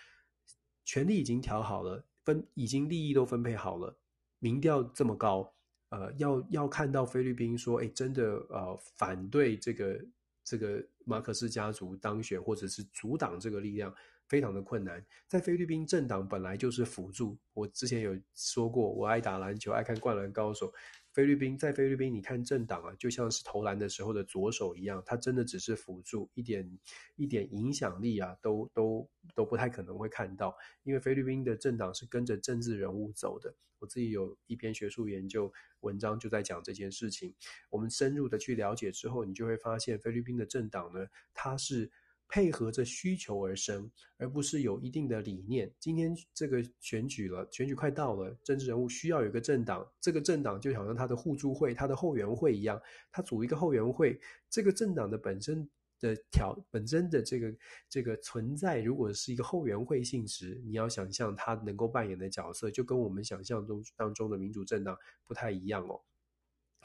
权力已经调好了，分已经利益都分配好了，民调这么高，呃，要要看到菲律宾说，哎，真的呃反对这个这个马克思家族当选，或者是阻挡这个力量，非常的困难。在菲律宾政党本来就是辅助，我之前有说过，我爱打篮球，爱看灌篮高手。菲律宾在菲律宾，你看政党啊，就像是投篮的时候的左手一样，它真的只是辅助，一点一点影响力啊，都都都不太可能会看到。因为菲律宾的政党是跟着政治人物走的。我自己有一篇学术研究文章就在讲这件事情。我们深入的去了解之后，你就会发现菲律宾的政党呢，它是。配合着需求而生，而不是有一定的理念。今天这个选举了，选举快到了，政治人物需要有一个政党，这个政党就好像他的互助会、他的后援会一样，他组一个后援会。这个政党的本身的条本身的这个这个存在，如果是一个后援会性质，你要想象他能够扮演的角色，就跟我们想象中当中的民主政党不太一样哦。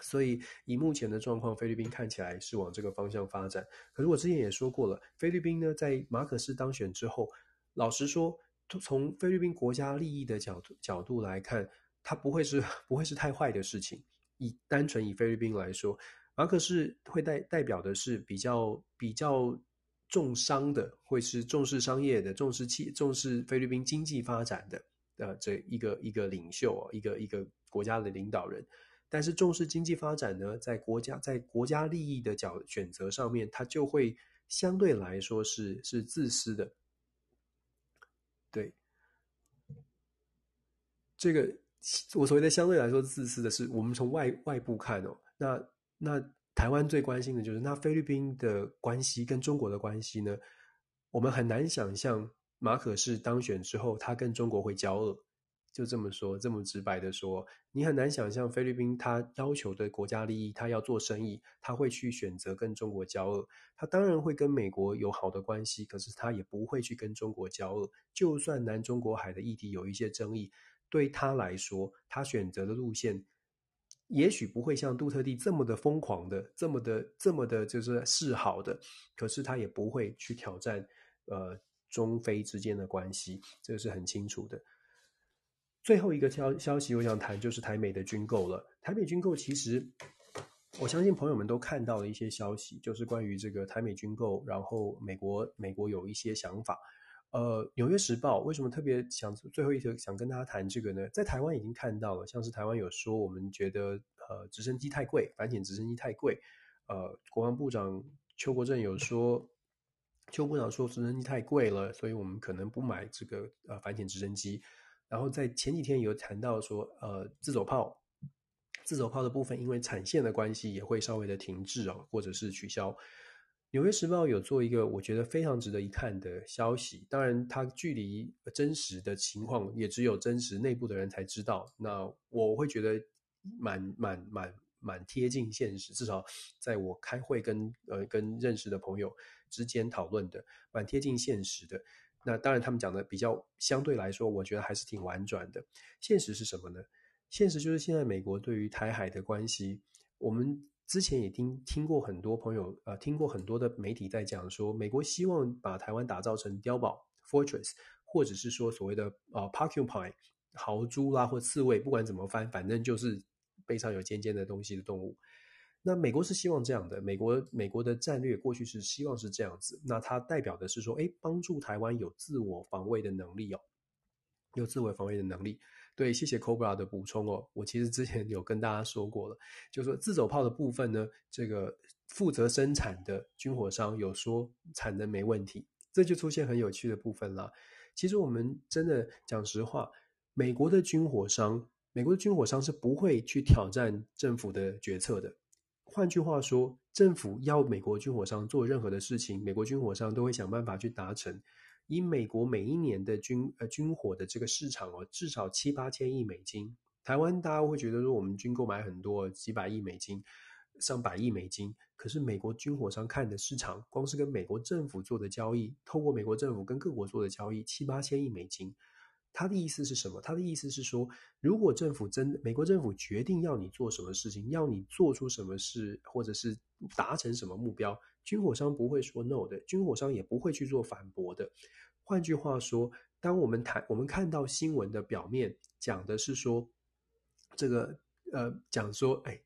所以，以目前的状况，菲律宾看起来是往这个方向发展。可是我之前也说过了，菲律宾呢，在马可斯当选之后，老实说，从菲律宾国家利益的角度角度来看，它不会是 不会是太坏的事情。以单纯以菲律宾来说，马可仕会代代表的是比较比较重商的，会是重视商业的，重视企重视菲律宾经济发展的呃这一个一个领袖，一个一个国家的领导人。但是重视经济发展呢，在国家在国家利益的角选择上面，它就会相对来说是是自私的。对，这个我所谓的相对来说自私的是，我们从外外部看哦，那那台湾最关心的就是那菲律宾的关系跟中国的关系呢？我们很难想象马可是当选之后，他跟中国会交恶。就这么说，这么直白的说，你很难想象菲律宾他要求的国家利益，他要做生意，他会去选择跟中国交恶。他当然会跟美国有好的关系，可是他也不会去跟中国交恶。就算南中国海的议题有一些争议，对他来说，他选择的路线也许不会像杜特地这么的疯狂的，这么的这么的，就是示好的。可是他也不会去挑战呃中非之间的关系，这个是很清楚的。最后一个消消息，我想谈就是台美的军购了。台美军购其实，我相信朋友们都看到了一些消息，就是关于这个台美军购，然后美国美国有一些想法。呃，《纽约时报》为什么特别想最后一条想跟大家谈这个呢？在台湾已经看到了，像是台湾有说，我们觉得呃直升机太贵，反潜直升机太贵。呃，国防部长邱国正有说，邱部长说直升机太贵了，所以我们可能不买这个呃反潜直升机。然后在前几天有谈到说，呃，自走炮，自走炮的部分因为产线的关系也会稍微的停滞哦，或者是取消。纽约时报有做一个我觉得非常值得一看的消息，当然它距离真实的情况也只有真实内部的人才知道。那我会觉得蛮蛮蛮蛮贴近现实，至少在我开会跟呃跟认识的朋友之间讨论的，蛮贴近现实的。那当然，他们讲的比较相对来说，我觉得还是挺婉转的。现实是什么呢？现实就是现在美国对于台海的关系，我们之前也听听过很多朋友，呃，听过很多的媒体在讲说，美国希望把台湾打造成碉堡 （fortress），或者是说所谓的呃 porcupine 豪猪啦或刺猬，不管怎么翻，反正就是背上有尖尖的东西的动物。那美国是希望这样的，美国美国的战略过去是希望是这样子。那它代表的是说，诶，帮助台湾有自我防卫的能力哦，有自我防卫的能力。对，谢谢 Cobra 的补充哦。我其实之前有跟大家说过了，就说自走炮的部分呢，这个负责生产的军火商有说产能没问题，这就出现很有趣的部分了。其实我们真的讲实话，美国的军火商，美国的军火商是不会去挑战政府的决策的。换句话说，政府要美国军火商做任何的事情，美国军火商都会想办法去达成。以美国每一年的军呃军火的这个市场哦，至少七八千亿美金。台湾大家会觉得说我们军购买很多，几百亿美金、上百亿美金。可是美国军火商看的市场，光是跟美国政府做的交易，透过美国政府跟各国做的交易，七八千亿美金。他的意思是什么？他的意思是说，如果政府真美国政府决定要你做什么事情，要你做出什么事，或者是达成什么目标，军火商不会说 no 的，军火商也不会去做反驳的。换句话说，当我们谈我们看到新闻的表面讲的是说，这个呃讲说，哎，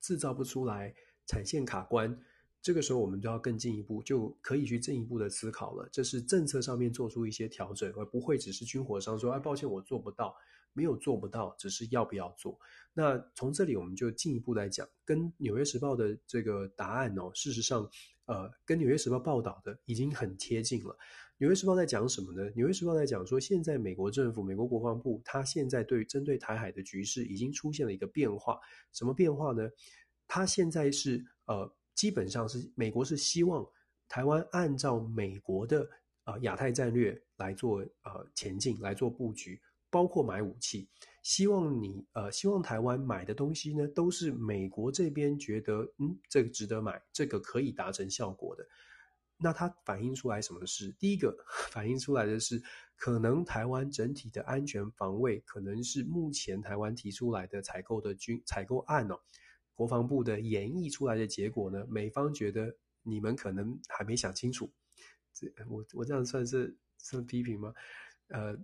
制造不出来，产线卡关。这个时候，我们就要更进一步，就可以去进一步的思考了。这是政策上面做出一些调整，而不会只是军火商说：“哎，抱歉，我做不到，没有做不到，只是要不要做。”那从这里我们就进一步来讲，跟《纽约时报》的这个答案哦，事实上，呃，跟《纽约时报》报道的已经很贴近了。《纽约时报》在讲什么呢？《纽约时报》在讲说，现在美国政府、美国国防部，它现在对针对台海的局势已经出现了一个变化。什么变化呢？它现在是呃。基本上是美国是希望台湾按照美国的啊亚太战略来做呃前进，来做布局，包括买武器。希望你呃希望台湾买的东西呢，都是美国这边觉得嗯这个值得买，这个可以达成效果的。那它反映出来什么事？第一个 反映出来的是，可能台湾整体的安全防卫，可能是目前台湾提出来的采购的军采购案哦。国防部的演绎出来的结果呢？美方觉得你们可能还没想清楚。这我我这样算是算批评吗？呃，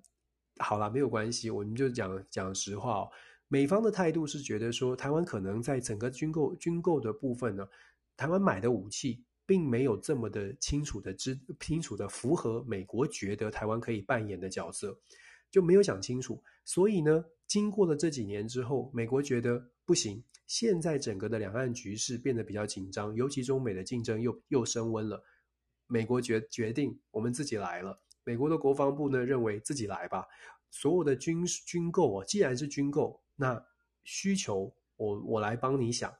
好啦，没有关系，我们就讲讲实话哦。美方的态度是觉得说，台湾可能在整个军购军购的部分呢，台湾买的武器并没有这么的清楚的知清楚的符合美国觉得台湾可以扮演的角色，就没有想清楚。所以呢，经过了这几年之后，美国觉得不行。现在整个的两岸局势变得比较紧张，尤其中美的竞争又又升温了。美国决决定我们自己来了。美国的国防部呢认为自己来吧，所有的军军购啊，既然是军购，那需求我我来帮你想，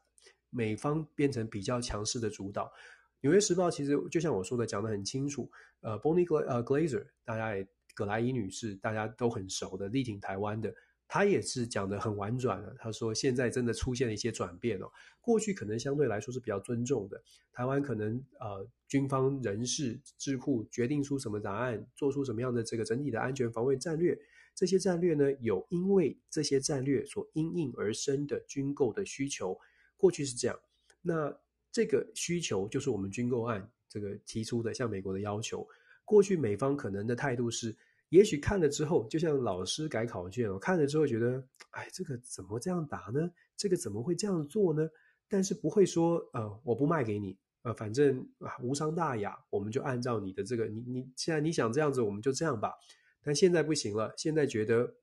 美方变成比较强势的主导。纽约时报其实就像我说的，讲得很清楚。呃，Bonnie Glaser，大家也葛莱伊女士，大家都很熟的，力挺台湾的。他也是讲得很婉转的，他说现在真的出现了一些转变哦，过去可能相对来说是比较尊重的，台湾可能呃军方人士智库决定出什么答案，做出什么样的这个整体的安全防卫战略，这些战略呢，有因为这些战略所因应而生的军购的需求，过去是这样，那这个需求就是我们军购案这个提出的向美国的要求，过去美方可能的态度是。也许看了之后，就像老师改考卷，我看了之后觉得，哎，这个怎么这样答呢？这个怎么会这样做呢？但是不会说，呃，我不卖给你，呃，反正啊，无伤大雅，我们就按照你的这个，你你既然你想这样子，我们就这样吧。但现在不行了，现在觉得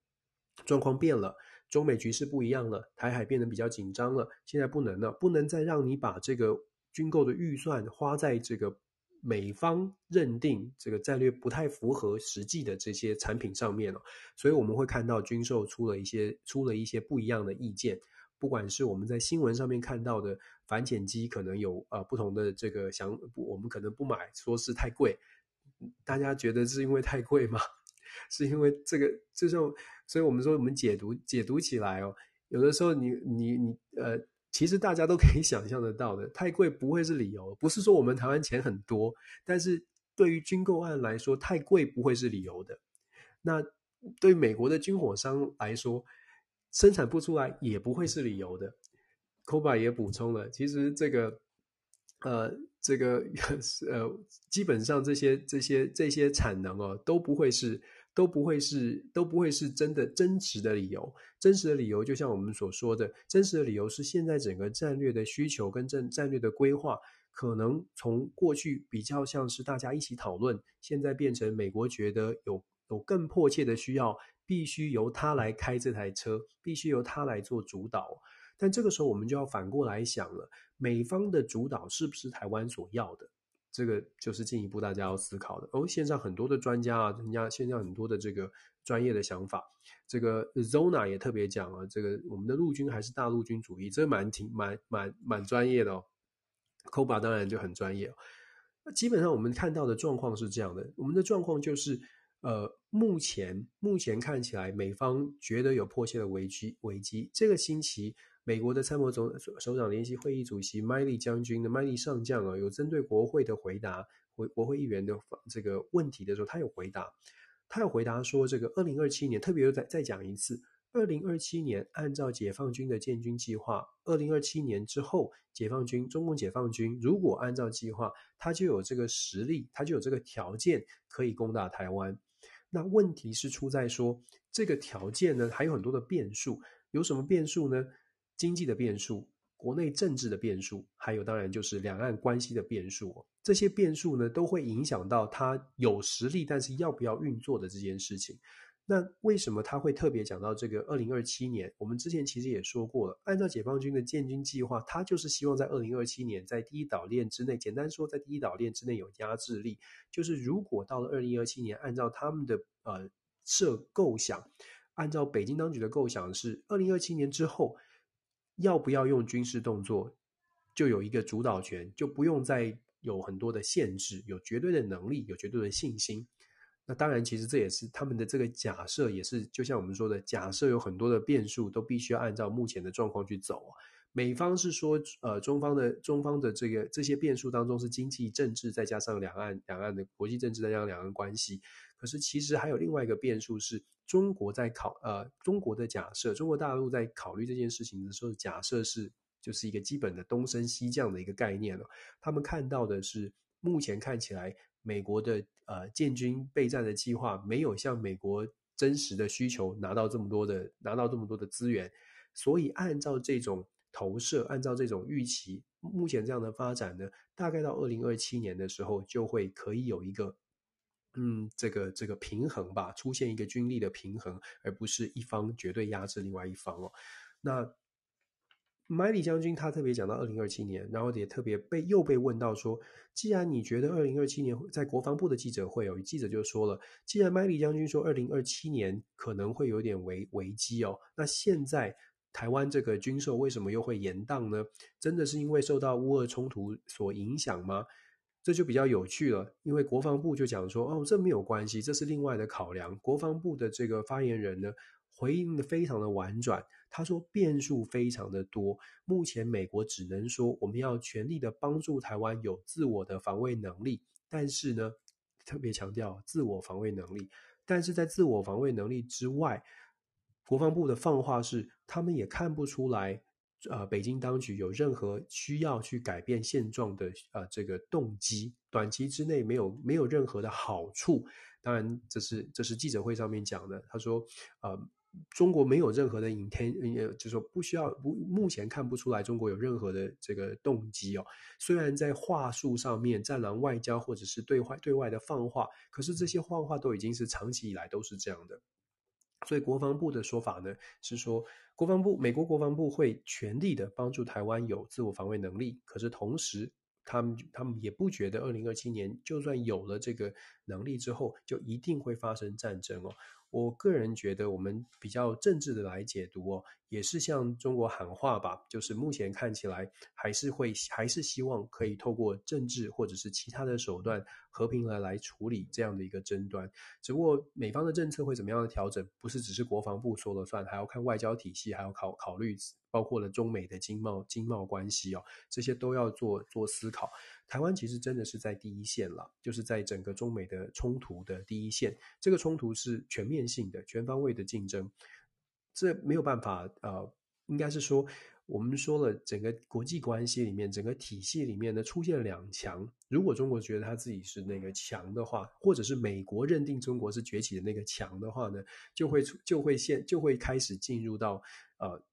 状况变了，中美局势不一样了，台海变得比较紧张了，现在不能了，不能再让你把这个军购的预算花在这个。美方认定这个战略不太符合实际的这些产品上面了，所以我们会看到军售出了一些出了一些不一样的意见。不管是我们在新闻上面看到的反潜机，可能有呃不同的这个想，我们可能不买，说是太贵。大家觉得是因为太贵吗？是因为这个这种，所以我们说我们解读解读起来哦，有的时候你你你呃。其实大家都可以 想象得到的，太贵不会是理由。不是说我们台湾钱很多，但是对于军购案来说，太贵不会是理由的。那对美国的军火商来说，生产不出来也不会是理由的。Koba 也补充了，其实这个，呃，这个 呃，基本上这些这些这些产能哦，都不会是。都不会是都不会是真的真实的理由，真实的理由就像我们所说的，真实的理由是现在整个战略的需求跟战战略的规划，可能从过去比较像是大家一起讨论，现在变成美国觉得有有更迫切的需要，必须由他来开这台车，必须由他来做主导。但这个时候我们就要反过来想了，美方的主导是不是台湾所要的？这个就是进一步大家要思考的哦。线上很多的专家啊，人家线上很多的这个专业的想法，这个 Zona 也特别讲啊，这个我们的陆军还是大陆军主义，这蛮挺蛮蛮蛮专业的哦。Koba 当然就很专业哦。基本上我们看到的状况是这样的，我们的状况就是，呃，目前目前看起来美方觉得有迫切的危机危机，这个星期。美国的参谋总首长联席会议主席麦利将军的麦利上将啊，有针对国会的回答，国国会议员的这个问题的时候，他有回答，他有回答说，这个二零二七年，特别又再再讲一次，二零二七年按照解放军的建军计划，二零二七年之后，解放军中共解放军如果按照计划，他就有这个实力，他就有这个条件可以攻打台湾。那问题是出在说，这个条件呢，还有很多的变数，有什么变数呢？经济的变数、国内政治的变数，还有当然就是两岸关系的变数。这些变数呢，都会影响到他有实力，但是要不要运作的这件事情。那为什么他会特别讲到这个二零二七年？我们之前其实也说过了，按照解放军的建军计划，他就是希望在二零二七年在第一岛链之内，简单说，在第一岛链之内有压制力。就是如果到了二零二七年，按照他们的呃设构想，按照北京当局的构想是二零二七年之后。要不要用军事动作，就有一个主导权，就不用再有很多的限制，有绝对的能力，有绝对的信心。那当然，其实这也是他们的这个假设，也是就像我们说的，假设有很多的变数，都必须要按照目前的状况去走啊。美方是说，呃，中方的中方的这个这些变数当中是经济、政治，再加上两岸两岸的国际政治，再加上两岸关系。可是其实还有另外一个变数是，中国在考呃中国的假设，中国大陆在考虑这件事情的时候，假设是就是一个基本的东升西降的一个概念了。他们看到的是，目前看起来美国的呃建军备战的计划没有像美国真实的需求拿到这么多的拿到这么多的资源，所以按照这种。投射按照这种预期，目前这样的发展呢，大概到二零二七年的时候，就会可以有一个，嗯，这个这个平衡吧，出现一个军力的平衡，而不是一方绝对压制另外一方哦。那，麦里将军他特别讲到二零二七年，然后也特别被又被问到说，既然你觉得二零二七年在国防部的记者会有记者就说了，既然麦里将军说二零二七年可能会有点危危机哦，那现在台湾这个军售为什么又会延宕呢？真的是因为受到乌俄冲突所影响吗？这就比较有趣了，因为国防部就讲说，哦，这没有关系，这是另外的考量。国防部的这个发言人呢，回应的非常的婉转。他说变数非常的多，目前美国只能说我们要全力的帮助台湾有自我的防卫能力，但是呢，特别强调自我防卫能力，但是在自我防卫能力之外，国防部的放话是他们也看不出来，呃，北京当局有任何需要去改变现状的呃这个动机，短期之内没有没有任何的好处。当然，这是这是记者会上面讲的，他说，呃。中国没有任何的 intent，就是说不需要，不，目前看不出来中国有任何的这个动机哦。虽然在话术上面，战狼外交或者是对外对外的放话，可是这些放话都已经是长期以来都是这样的。所以国防部的说法呢，是说国防部，美国国防部会全力的帮助台湾有自我防卫能力，可是同时他们他们也不觉得二零二七年就算有了这个能力之后，就一定会发生战争哦。我个人觉得，我们比较政治的来解读哦，也是向中国喊话吧。就是目前看起来，还是会还是希望可以透过政治或者是其他的手段，和平来来处理这样的一个争端。只不过美方的政策会怎么样的调整，不是只是国防部说了算，还要看外交体系，还要考考虑，包括了中美的经贸经贸关系哦，这些都要做做思考。台湾其实真的是在第一线了，就是在整个中美的冲突的第一线。这个冲突是全面性的、全方位的竞争，这没有办法。呃，应该是说，我们说了，整个国际关系里面，整个体系里面呢，出现两强。如果中国觉得他自己是那个强的话，或者是美国认定中国是崛起的那个强的话呢，就会就会现就会开始进入到呃。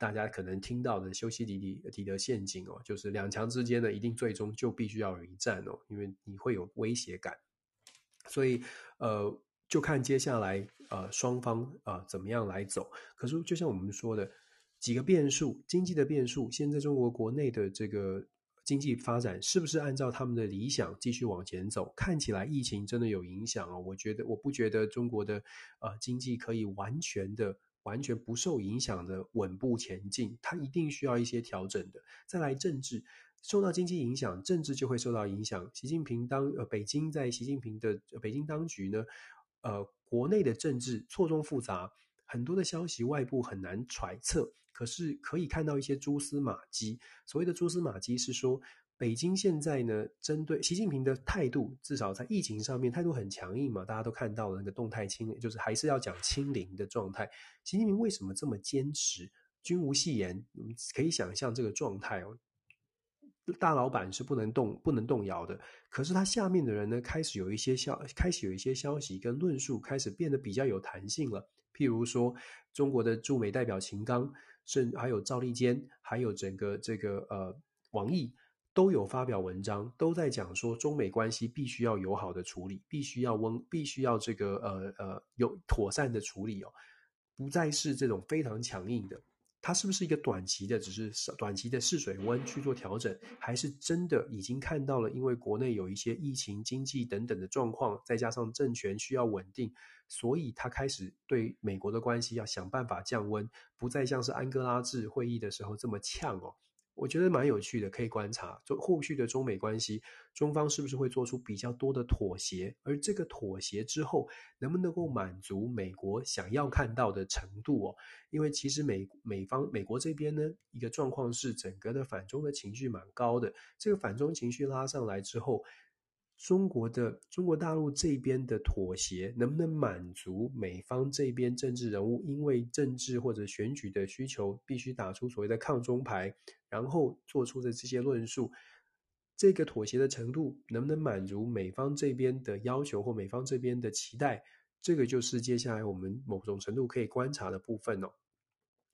大家可能听到的修昔底底底德陷阱哦，就是两强之间呢，一定最终就必须要有一战哦，因为你会有威胁感，所以呃，就看接下来呃双方啊、怎么样来走。可是就像我们说的几个变数，经济的变数，现在中国国内的这个经济发展是不是按照他们的理想继续往前走？看起来疫情真的有影响哦，我觉得我不觉得中国的呃经济可以完全的。完全不受影响的稳步前进，它一定需要一些调整的。再来政治，受到经济影响，政治就会受到影响。习近平当呃，北京在习近平的北京当局呢，呃，国内的政治错综复杂，很多的消息外部很难揣测，可是可以看到一些蛛丝马迹。所谓的蛛丝马迹是说。北京现在呢，针对习近平的态度，至少在疫情上面态度很强硬嘛，大家都看到了那个动态清，就是还是要讲清零的状态。习近平为什么这么坚持？君无戏言，可以想象这个状态哦。大老板是不能动、不能动摇的，可是他下面的人呢，开始有一些消，开始有一些消息跟论述开始变得比较有弹性了。譬如说，中国的驻美代表秦刚，甚还有赵立坚，还有整个这个呃王毅。都有发表文章，都在讲说中美关系必须要友好的处理，必须要温，必须要这个呃呃有妥善的处理哦，不再是这种非常强硬的。它是不是一个短期的，只是短期的试水温去做调整，还是真的已经看到了？因为国内有一些疫情、经济等等的状况，再加上政权需要稳定，所以他开始对美国的关系要想办法降温，不再像是安哥拉治会议的时候这么呛哦。我觉得蛮有趣的，可以观察中后续的中美关系，中方是不是会做出比较多的妥协？而这个妥协之后，能不能够满足美国想要看到的程度哦？因为其实美美方美国这边呢，一个状况是整个的反中的情绪蛮高的，这个反中情绪拉上来之后。中国的中国大陆这边的妥协能不能满足美方这边政治人物因为政治或者选举的需求，必须打出所谓的抗中牌，然后做出的这些论述，这个妥协的程度能不能满足美方这边的要求或美方这边的期待？这个就是接下来我们某种程度可以观察的部分哦。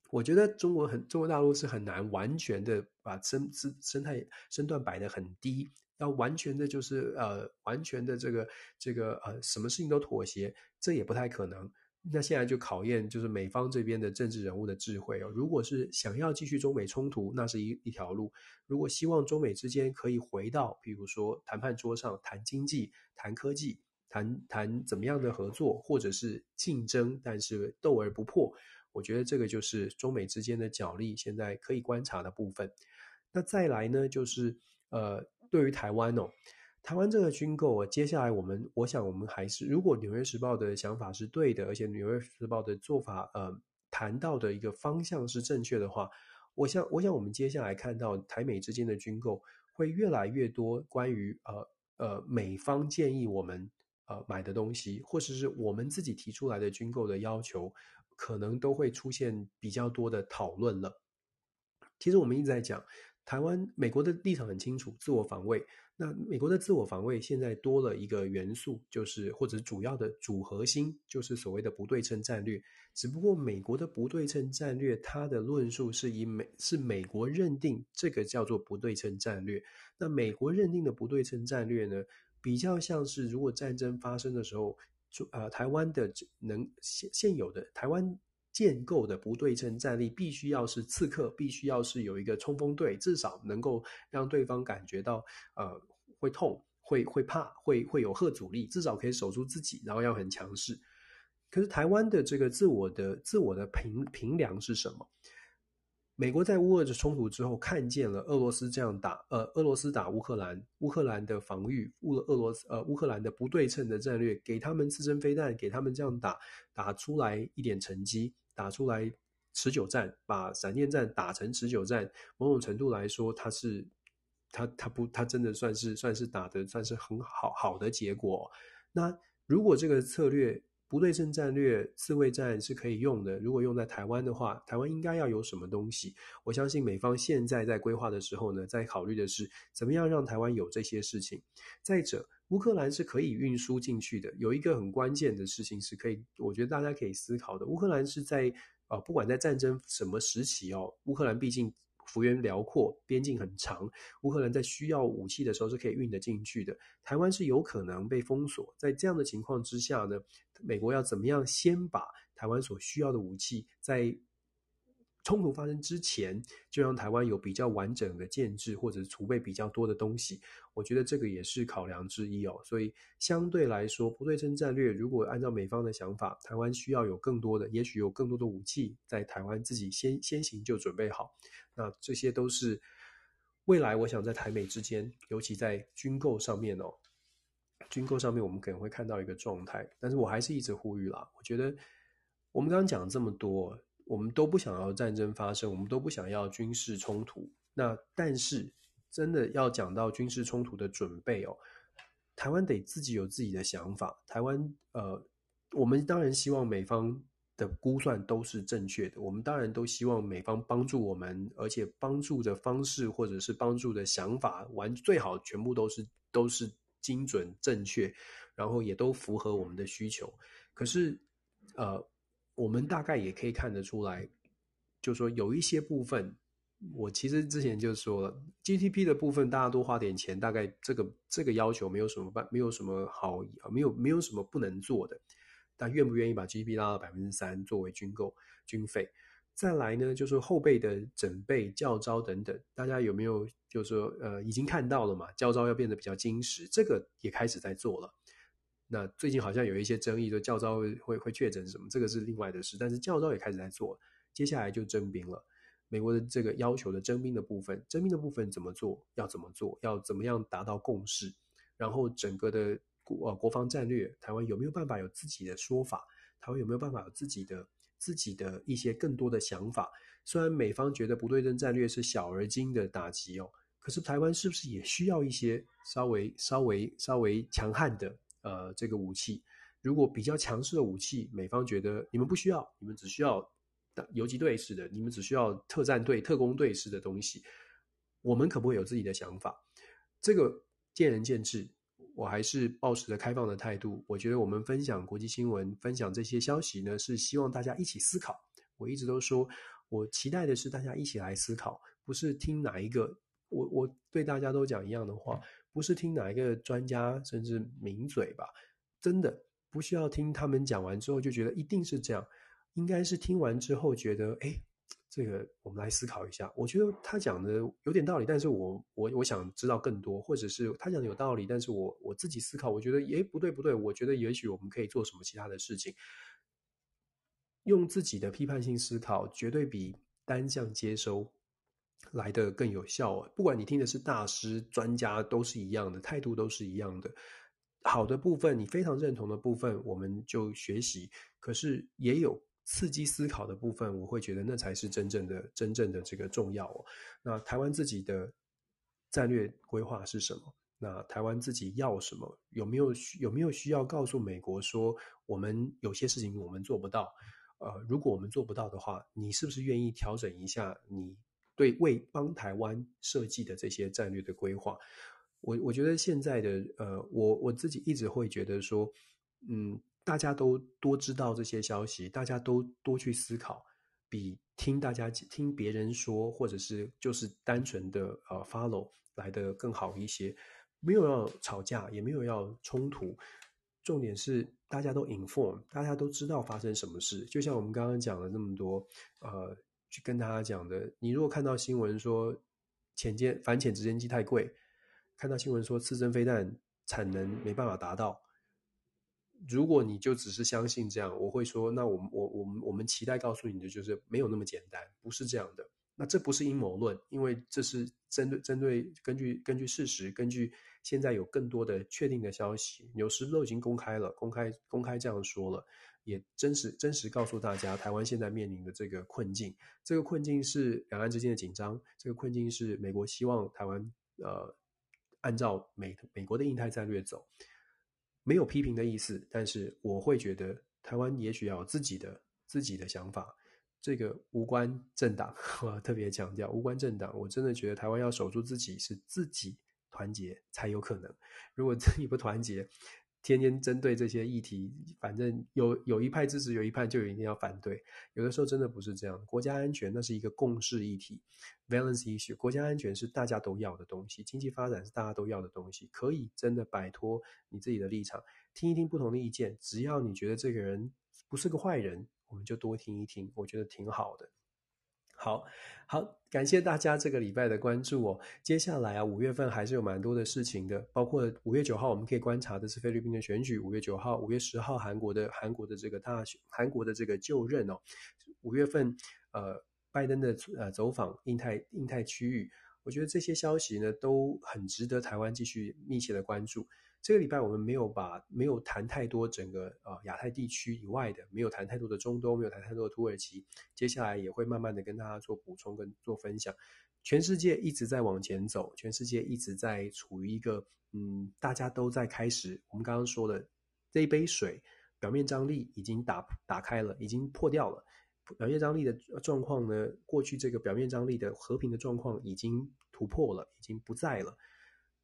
我觉得中国很中国大陆是很难完全的把生生生态身段摆得很低。要完全的，就是呃，完全的这个这个呃，什么事情都妥协，这也不太可能。那现在就考验就是美方这边的政治人物的智慧哦。如果是想要继续中美冲突，那是一一条路；如果希望中美之间可以回到，比如说谈判桌上谈经济、谈科技、谈谈怎么样的合作，或者是竞争，但是斗而不破，我觉得这个就是中美之间的角力现在可以观察的部分。那再来呢，就是呃，对于台湾哦。台湾这个军购啊，接下来我们，我想我们还是，如果《纽约时报》的想法是对的，而且《纽约时报》的做法，呃，谈到的一个方向是正确的话，我想，我想我们接下来看到台美之间的军购会越来越多关于呃呃美方建议我们呃买的东西，或者是我们自己提出来的军购的要求，可能都会出现比较多的讨论了。其实我们一直在讲。台湾、美国的立场很清楚，自我防卫。那美国的自我防卫现在多了一个元素，就是或者主要的主核心，就是所谓的不对称战略。只不过美国的不对称战略，它的论述是以美是美国认定这个叫做不对称战略。那美国认定的不对称战略呢，比较像是如果战争发生的时候，就呃台湾的能现现有的台湾。建构的不对称战力必须要是刺客，必须要是有一个冲锋队，至少能够让对方感觉到呃会痛、会会怕、会会有吓阻力，至少可以守住自己，然后要很强势。可是台湾的这个自我的自我的评评量是什么？美国在乌俄的冲突之后，看见了俄罗斯这样打，呃，俄罗斯打乌克兰，乌克兰的防御，乌俄罗斯，呃，乌克兰的不对称的战略，给他们刺针飞弹，给他们这样打，打出来一点成绩。打出来持久战，把闪电战打成持久战，某种程度来说，它是，它它不，它真的算是算是打的算是很好好的结果。那如果这个策略不对称战略自卫战是可以用的，如果用在台湾的话，台湾应该要有什么东西？我相信美方现在在规划的时候呢，在考虑的是怎么样让台湾有这些事情。再者，乌克兰是可以运输进去的。有一个很关键的事情是可以，我觉得大家可以思考的。乌克兰是在呃，不管在战争什么时期哦，乌克兰毕竟幅员辽阔，边境很长，乌克兰在需要武器的时候是可以运得进去的。台湾是有可能被封锁，在这样的情况之下呢，美国要怎么样先把台湾所需要的武器在冲突发生之前，就让台湾有比较完整的建制，或者是储备比较多的东西。我觉得这个也是考量之一哦。所以相对来说，不对称战略如果按照美方的想法，台湾需要有更多的，也许有更多的武器在台湾自己先先行就准备好。那这些都是未来我想在台美之间，尤其在军购上面哦，军购上面我们可能会看到一个状态。但是我还是一直呼吁啦，我觉得我们刚刚讲了这么多。我们都不想要战争发生，我们都不想要军事冲突。那但是真的要讲到军事冲突的准备哦，台湾得自己有自己的想法。台湾呃，我们当然希望美方的估算都是正确的，我们当然都希望美方帮助我们，而且帮助的方式或者是帮助的想法，完最好全部都是都是精准正确，然后也都符合我们的需求。可是呃。我们大概也可以看得出来，就说有一些部分，我其实之前就说了，GDP 的部分大家多花点钱，大概这个这个要求没有什么办，没有什么好，没有没有什么不能做的。但愿不愿意把 GDP 拉到百分之三作为军购军费？再来呢，就是后备的整备、教招等等，大家有没有就是说呃已经看到了嘛？教招要变得比较精实，这个也开始在做了。那最近好像有一些争议，说教招会会确诊什么，这个是另外的事。但是教招也开始在做，接下来就征兵了。美国的这个要求的征兵的部分，征兵的部分怎么做？要怎么做？要怎么样达到共识？然后整个的国呃国防战略，台湾有没有办法有自己的说法？台湾有没有办法有自己的自己的一些更多的想法？虽然美方觉得不对称战略是小而精的打击哦，可是台湾是不是也需要一些稍微稍微稍微强悍的？呃，这个武器如果比较强势的武器，美方觉得你们不需要，你们只需要游击队式的，你们只需要特战队、特工队式的东西。我们可不会有自己的想法？这个见仁见智。我还是保持着开放的态度。我觉得我们分享国际新闻、分享这些消息呢，是希望大家一起思考。我一直都说，我期待的是大家一起来思考，不是听哪一个。我我对大家都讲一样的话。不是听哪一个专家甚至名嘴吧，真的不需要听他们讲完之后就觉得一定是这样，应该是听完之后觉得，哎，这个我们来思考一下。我觉得他讲的有点道理，但是我我我想知道更多，或者是他讲的有道理，但是我我自己思考，我觉得，哎，不对不对，我觉得也许我们可以做什么其他的事情。用自己的批判性思考，绝对比单向接收来得更有效。不管你听的是大师、专家，都是一样的，态度都是一样的。好的部分，你非常认同的部分，我们就学习。可是也有刺激思考的部分，我会觉得那才是真正的、真正的这个重要哦。那台湾自己的战略规划是什么？那台湾自己要什么？有没有有没有需要告诉美国说，我们有些事情我们做不到？呃，如果我们做不到的话，你是不是愿意调整一下你对为帮台湾设计的这些战略的规划？我我觉得现在的呃，我我自己一直会觉得说，嗯，大家都多知道这些消息，大家都多去思考，比听大家听别人说，或者是就是单纯的呃 follow 来得更好一些。没有要吵架，也没有要冲突。重点是大家都 inform，大家都知道发生什么事。就像我们刚刚讲了那么多，呃，去跟大家讲的，你如果看到新闻说潜舰反潜直升机太贵，看到新闻说刺针飞弹产能没办法达到，如果你就只是相信这样，我会说，那我们我我们我们期待告诉你的就是没有那么简单，不是这样的。那这不是阴谋论，因为这是针对针对根据根据事实，根据现在有更多的确定的消息，纽时都已经公开了，公开公开这样说了，也真实真实告诉大家，台湾现在面临的这个困境，这个困境是两岸之间的紧张，这个困境是美国希望台湾呃按照美美国的印太战略走，没有批评的意思，但是我会觉得台湾也许要有自己的自己的想法。这个无关政党，我特别强调无关政党。我真的觉得台湾要守住自己，是自己团结才有可能。如果自己不团结，天天针对这些议题，反正有有一派支持，有一派就一定要反对。有的时候真的不是这样。国家安全那是一个共识议题，balance issue。国家安全是大家都要的东西，经济发展是大家都要的东西。可以真的摆脱你自己的立场，听一听不同的意见。只要你觉得这个人不是个坏人。我们就多听一听，我觉得挺好的。好好，感谢大家这个礼拜的关注哦。接下来啊，五月份还是有蛮多的事情的，包括五月九号我们可以观察的是菲律宾的选举，五月九号、五月十号韩国的韩国的这个大选，韩国的这个就任哦。五月份呃，拜登的呃走访印太印太区域，我觉得这些消息呢都很值得台湾继续密切的关注。这个礼拜我们没有把没有谈太多整个呃亚太地区以外的，没有谈太多的中东，没有谈太多的土耳其。接下来也会慢慢的跟大家做补充跟做分享。全世界一直在往前走，全世界一直在处于一个嗯，大家都在开始。我们刚刚说的这一杯水表面张力已经打打开了，已经破掉了。表面张力的状况呢，过去这个表面张力的和平的状况已经突破了，已经不在了。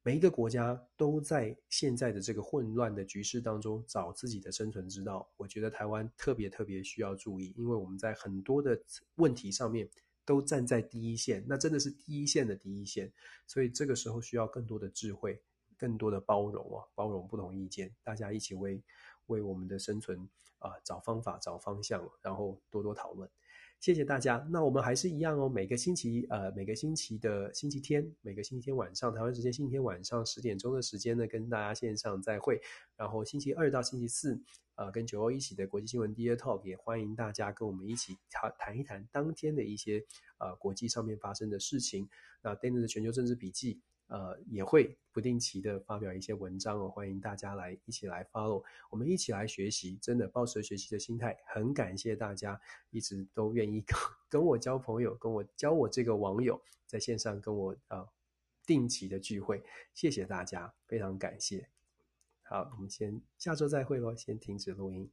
每一个国家都在现在的这个混乱的局势当中找自己的生存之道。我觉得台湾特别特别需要注意，因为我们在很多的问题上面都站在第一线，那真的是第一线的第一线。所以这个时候需要更多的智慧，更多的包容啊，包容不同意见，大家一起为为我们的生存啊找方法、找方向，然后多多讨论。谢谢大家。那我们还是一样哦，每个星期呃，每个星期的星期天，每个星期天晚上，台湾时间星期天晚上十点钟的时间呢，跟大家线上再会。然后星期二到星期四，呃，跟九欧一起的国际新闻 Dear Talk 也欢迎大家跟我们一起谈谈一谈当天的一些呃国际上面发生的事情。那 Dennis 的全球政治笔记。呃，也会不定期的发表一些文章哦，欢迎大家来一起来 follow，我们一起来学习，真的抱持学习的心态，很感谢大家一直都愿意跟 跟我交朋友，跟我交我这个网友在线上跟我呃定期的聚会，谢谢大家，非常感谢。好，我们先下周再会喽，先停止录音。